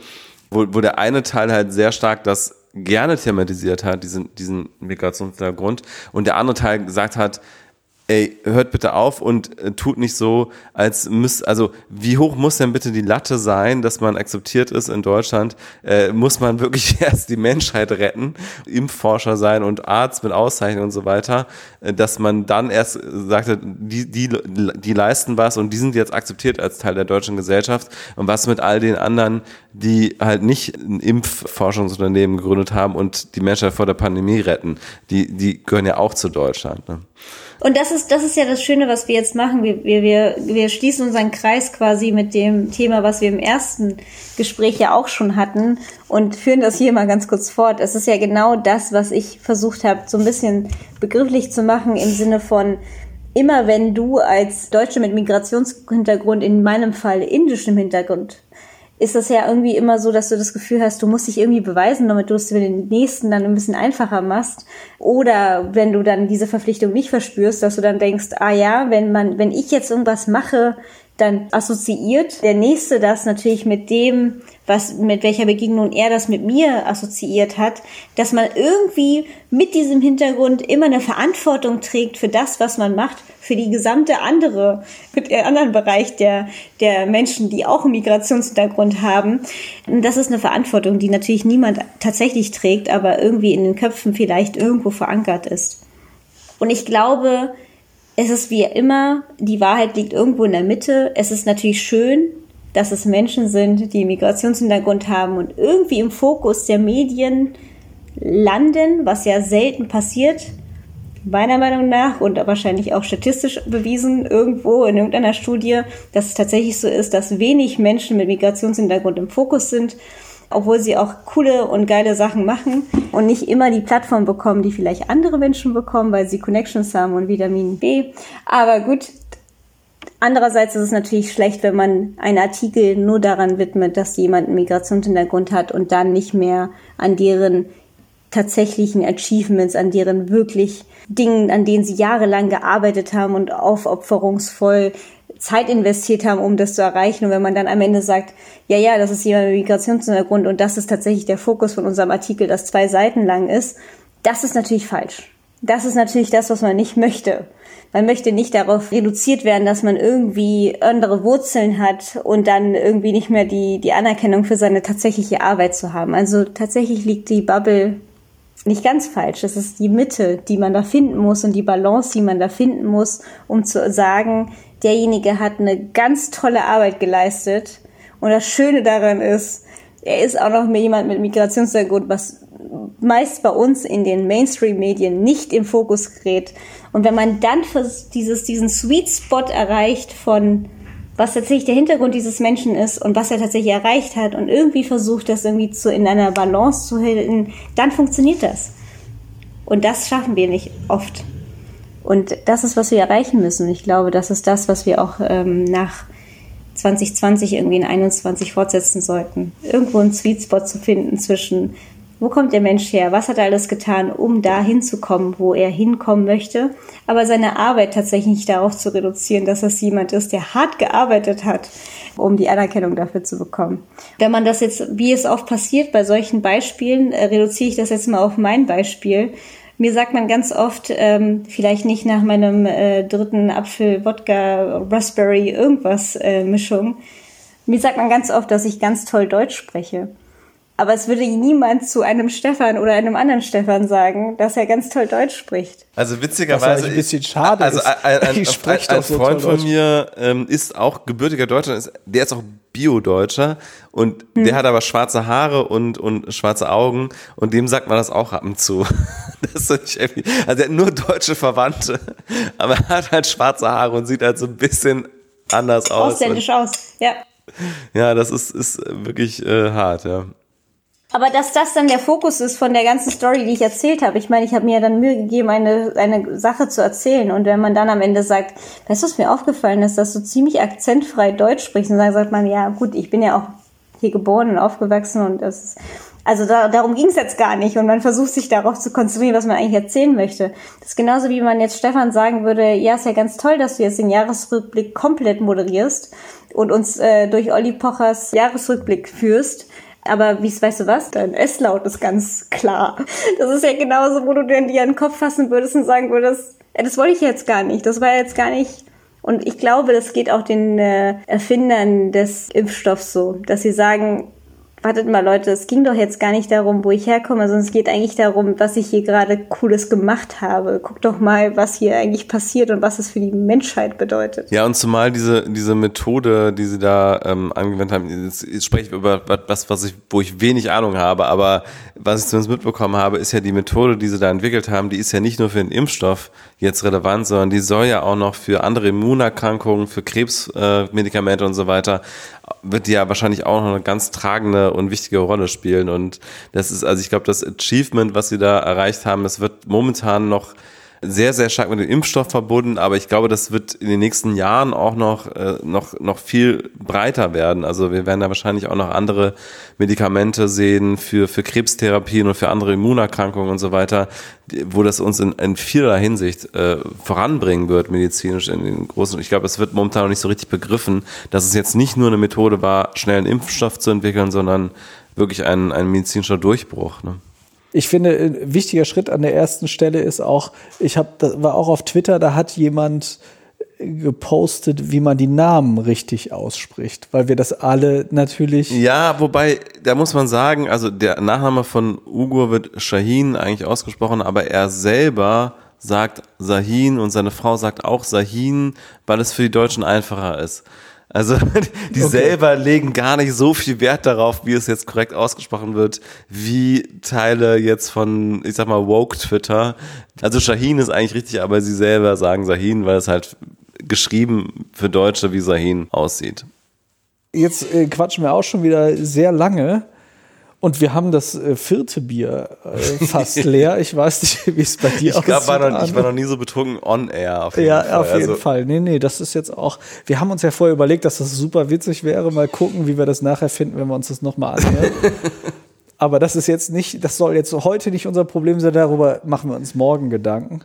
wo, wo der eine Teil halt sehr stark das gerne thematisiert hat, diesen, diesen Migrationshintergrund, und der andere Teil gesagt hat, ey, hört bitte auf und äh, tut nicht so, als müsst, also wie hoch muss denn bitte die Latte sein, dass man akzeptiert ist in Deutschland? Äh, muss man wirklich erst die Menschheit retten, Impfforscher sein und Arzt mit Auszeichnung und so weiter, äh, dass man dann erst sagte, die, die, die leisten was und die sind jetzt akzeptiert als Teil der deutschen Gesellschaft. Und was mit all den anderen, die halt nicht ein Impfforschungsunternehmen gegründet haben und die Menschheit vor der Pandemie retten? Die, die gehören ja auch zu Deutschland. Ne? Und das ist, das ist ja das Schöne, was wir jetzt machen. Wir, wir, wir, wir schließen unseren Kreis quasi mit dem Thema, was wir im ersten Gespräch ja auch schon hatten und führen das hier mal ganz kurz fort. Es ist ja genau das, was ich versucht habe, so ein bisschen begrifflich zu machen im Sinne von, immer wenn du als Deutsche mit Migrationshintergrund, in meinem Fall indischem Hintergrund, ist das ja irgendwie immer so, dass du das Gefühl hast, du musst dich irgendwie beweisen, damit du es für den nächsten dann ein bisschen einfacher machst. Oder wenn du dann diese Verpflichtung nicht verspürst, dass du dann denkst, ah ja, wenn man, wenn ich jetzt irgendwas mache, dann assoziiert der nächste das natürlich mit dem, was, mit welcher Begegnung er das mit mir assoziiert hat, dass man irgendwie mit diesem Hintergrund immer eine Verantwortung trägt für das, was man macht, für die gesamte andere, für den anderen Bereich der, der Menschen, die auch einen Migrationshintergrund haben. Das ist eine Verantwortung, die natürlich niemand tatsächlich trägt, aber irgendwie in den Köpfen vielleicht irgendwo verankert ist. Und ich glaube, es ist wie immer, die Wahrheit liegt irgendwo in der Mitte. Es ist natürlich schön, dass es Menschen sind, die Migrationshintergrund haben und irgendwie im Fokus der Medien landen, was ja selten passiert, meiner Meinung nach und wahrscheinlich auch statistisch bewiesen irgendwo in irgendeiner Studie, dass es tatsächlich so ist, dass wenig Menschen mit Migrationshintergrund im Fokus sind, obwohl sie auch coole und geile Sachen machen und nicht immer die Plattform bekommen, die vielleicht andere Menschen bekommen, weil sie Connections haben und Vitamin B. Aber gut, Andererseits ist es natürlich schlecht, wenn man einen Artikel nur daran widmet, dass jemand einen Migrationshintergrund hat und dann nicht mehr an deren tatsächlichen Achievements, an deren wirklich Dingen, an denen sie jahrelang gearbeitet haben und aufopferungsvoll Zeit investiert haben, um das zu erreichen. Und wenn man dann am Ende sagt, ja, ja, das ist jemand mit Migrationshintergrund und das ist tatsächlich der Fokus von unserem Artikel, das zwei Seiten lang ist, das ist natürlich falsch. Das ist natürlich das, was man nicht möchte. Man möchte nicht darauf reduziert werden, dass man irgendwie andere Wurzeln hat und dann irgendwie nicht mehr die, die Anerkennung für seine tatsächliche Arbeit zu haben. Also tatsächlich liegt die Bubble nicht ganz falsch. Es ist die Mitte, die man da finden muss und die Balance, die man da finden muss, um zu sagen, derjenige hat eine ganz tolle Arbeit geleistet. Und das Schöne daran ist, er ist auch noch jemand mit Migrationshintergrund, was meist bei uns in den Mainstream-Medien nicht im Fokus gerät. Und wenn man dann dieses, diesen Sweet Spot erreicht von was tatsächlich der Hintergrund dieses Menschen ist und was er tatsächlich erreicht hat und irgendwie versucht, das irgendwie zu, in einer Balance zu halten, dann funktioniert das. Und das schaffen wir nicht oft. Und das ist, was wir erreichen müssen. Ich glaube, das ist das, was wir auch ähm, nach 2020 irgendwie in 21 fortsetzen sollten. Irgendwo einen Sweet Spot zu finden zwischen wo kommt der Mensch her? Was hat er alles getan, um da hinzukommen, wo er hinkommen möchte? Aber seine Arbeit tatsächlich nicht darauf zu reduzieren, dass das jemand ist, der hart gearbeitet hat, um die Anerkennung dafür zu bekommen. Wenn man das jetzt, wie es oft passiert bei solchen Beispielen, äh, reduziere ich das jetzt mal auf mein Beispiel. Mir sagt man ganz oft, ähm, vielleicht nicht nach meinem äh, dritten Apfel, Wodka, Raspberry, irgendwas äh, Mischung. Mir sagt man ganz oft, dass ich ganz toll Deutsch spreche. Aber es würde niemand zu einem Stefan oder einem anderen Stefan sagen, dass er ganz toll Deutsch spricht. Also witzigerweise. Ein bisschen schade also ein, ein, ein, ein, ein so Freund von mir ähm, ist auch gebürtiger Deutscher, ist, der ist auch Bio-Deutscher und hm. der hat aber schwarze Haare und, und schwarze Augen und dem sagt man das auch ab und zu. Das ist nicht also er hat nur deutsche Verwandte, aber er hat halt schwarze Haare und sieht halt so ein bisschen anders aus. Ausländisch aus, ja. Ja, das ist, ist wirklich äh, hart, ja. Aber dass das dann der Fokus ist von der ganzen Story, die ich erzählt habe. Ich meine, ich habe mir dann Mühe gegeben, eine, eine Sache zu erzählen. Und wenn man dann am Ende sagt, weißt du, was mir aufgefallen ist, dass du ziemlich akzentfrei Deutsch sprichst, und dann sagt man, ja gut, ich bin ja auch hier geboren und aufgewachsen und das ist, also da, darum ging es jetzt gar nicht. Und man versucht sich darauf zu konzentrieren, was man eigentlich erzählen möchte. Das ist genauso wie man jetzt Stefan sagen würde, ja, ist ja ganz toll, dass du jetzt den Jahresrückblick komplett moderierst und uns äh, durch Olli Pochers Jahresrückblick führst aber wie weißt du was? Dein S-Laut ist ganz klar. Das ist ja genauso, wo du dir an den Kopf fassen würdest und sagen würdest, ey, das wollte ich jetzt gar nicht. Das war jetzt gar nicht. Und ich glaube, das geht auch den äh, Erfindern des Impfstoffs so, dass sie sagen, wartet mal Leute, es ging doch jetzt gar nicht darum, wo ich herkomme, sondern es geht eigentlich darum, was ich hier gerade Cooles gemacht habe. Guck doch mal, was hier eigentlich passiert und was es für die Menschheit bedeutet. Ja, und zumal diese, diese Methode, die sie da ähm, angewendet haben, jetzt, jetzt spreche ich über was, was ich, wo ich wenig Ahnung habe, aber was ich zumindest mitbekommen habe, ist ja die Methode, die sie da entwickelt haben, die ist ja nicht nur für den Impfstoff jetzt relevant, sondern die soll ja auch noch für andere Immunerkrankungen, für Krebsmedikamente äh, und so weiter wird ja wahrscheinlich auch noch eine ganz tragende und wichtige Rolle spielen. Und das ist, also ich glaube, das Achievement, was sie da erreicht haben, das wird momentan noch sehr, sehr stark mit dem Impfstoff verbunden, aber ich glaube, das wird in den nächsten Jahren auch noch, äh, noch, noch viel breiter werden. Also wir werden da wahrscheinlich auch noch andere Medikamente sehen für, für Krebstherapien und für andere Immunerkrankungen und so weiter, wo das uns in, in vieler Hinsicht äh, voranbringen wird, medizinisch in den großen. Ich glaube, es wird momentan noch nicht so richtig begriffen, dass es jetzt nicht nur eine Methode war, schnell einen Impfstoff zu entwickeln, sondern wirklich ein, ein medizinischer Durchbruch. Ne? Ich finde, ein wichtiger Schritt an der ersten Stelle ist auch, ich habe, das war auch auf Twitter, da hat jemand gepostet, wie man die Namen richtig ausspricht, weil wir das alle natürlich. Ja, wobei, da muss man sagen, also der Nachname von Ugur wird Shahin eigentlich ausgesprochen, aber er selber sagt Sahin und seine Frau sagt auch Sahin, weil es für die Deutschen einfacher ist. Also die okay. selber legen gar nicht so viel Wert darauf, wie es jetzt korrekt ausgesprochen wird, wie Teile jetzt von, ich sag mal, Woke Twitter. Also Shahin ist eigentlich richtig, aber sie selber sagen Sahin, weil es halt geschrieben für Deutsche wie Sahin aussieht. Jetzt äh, quatschen wir auch schon wieder sehr lange. Und wir haben das äh, vierte Bier äh, fast leer. Ich weiß nicht, wie es bei dir aussieht. Ich, war noch, ich war noch nie so betrunken on air. Auf jeden ja, Fall. auf jeden also. Fall. Nee, nee, das ist jetzt auch. Wir haben uns ja vorher überlegt, dass das super witzig wäre. Mal gucken, wie wir das nachher finden, wenn wir uns das nochmal anhören. Aber das ist jetzt nicht, das soll jetzt heute nicht unser Problem sein. Darüber machen wir uns morgen Gedanken.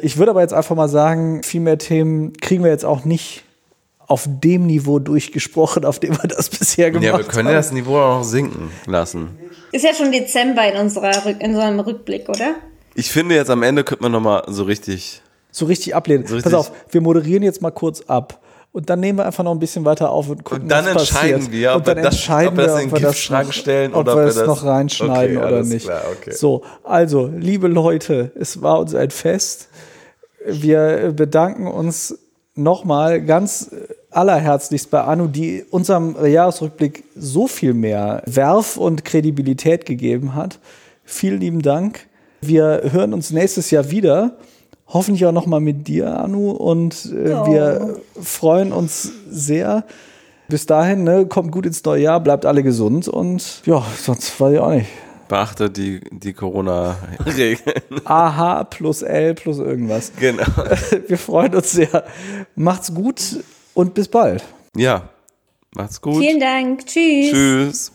Ich würde aber jetzt einfach mal sagen, viel mehr Themen kriegen wir jetzt auch nicht auf dem Niveau durchgesprochen, auf dem wir das bisher gemacht haben. Ja, wir können haben. das Niveau auch noch sinken lassen. Ist ja schon Dezember in, unserer, in unserem Rückblick, oder? Ich finde jetzt am Ende könnte man nochmal so richtig so richtig ablehnen. So Pass richtig- auf, wir moderieren jetzt mal kurz ab. Und dann nehmen wir einfach noch ein bisschen weiter auf und gucken, Und dann was entscheiden passiert. wir, ob und dann wir das- entscheiden ob wir das wir, in ob wir den das Giftschrank noch, stellen ob oder ob wir wir es das- noch reinschneiden Okay, oder nicht. klar, okay. So, also, liebe Leute, es war uns ein Fest. Wir bedanken uns nochmal ganz allerherzlichst bei Anu, die unserem Jahresrückblick so viel mehr Werf und Kredibilität gegeben hat. Vielen lieben Dank. Wir hören uns nächstes Jahr wieder. Hoffentlich auch nochmal mit dir, Anu. Und äh, Ja. wir freuen uns sehr. Bis dahin, ne, kommt gut ins neue Jahr, bleibt alle gesund und ja, sonst weiß ich auch nicht. Beachte die, die Corona-Regeln. AH plus L plus irgendwas. genau. Wir freuen uns sehr. Macht's gut und bis bald. Ja, macht's gut. Vielen Dank. Tschüss. Tschüss.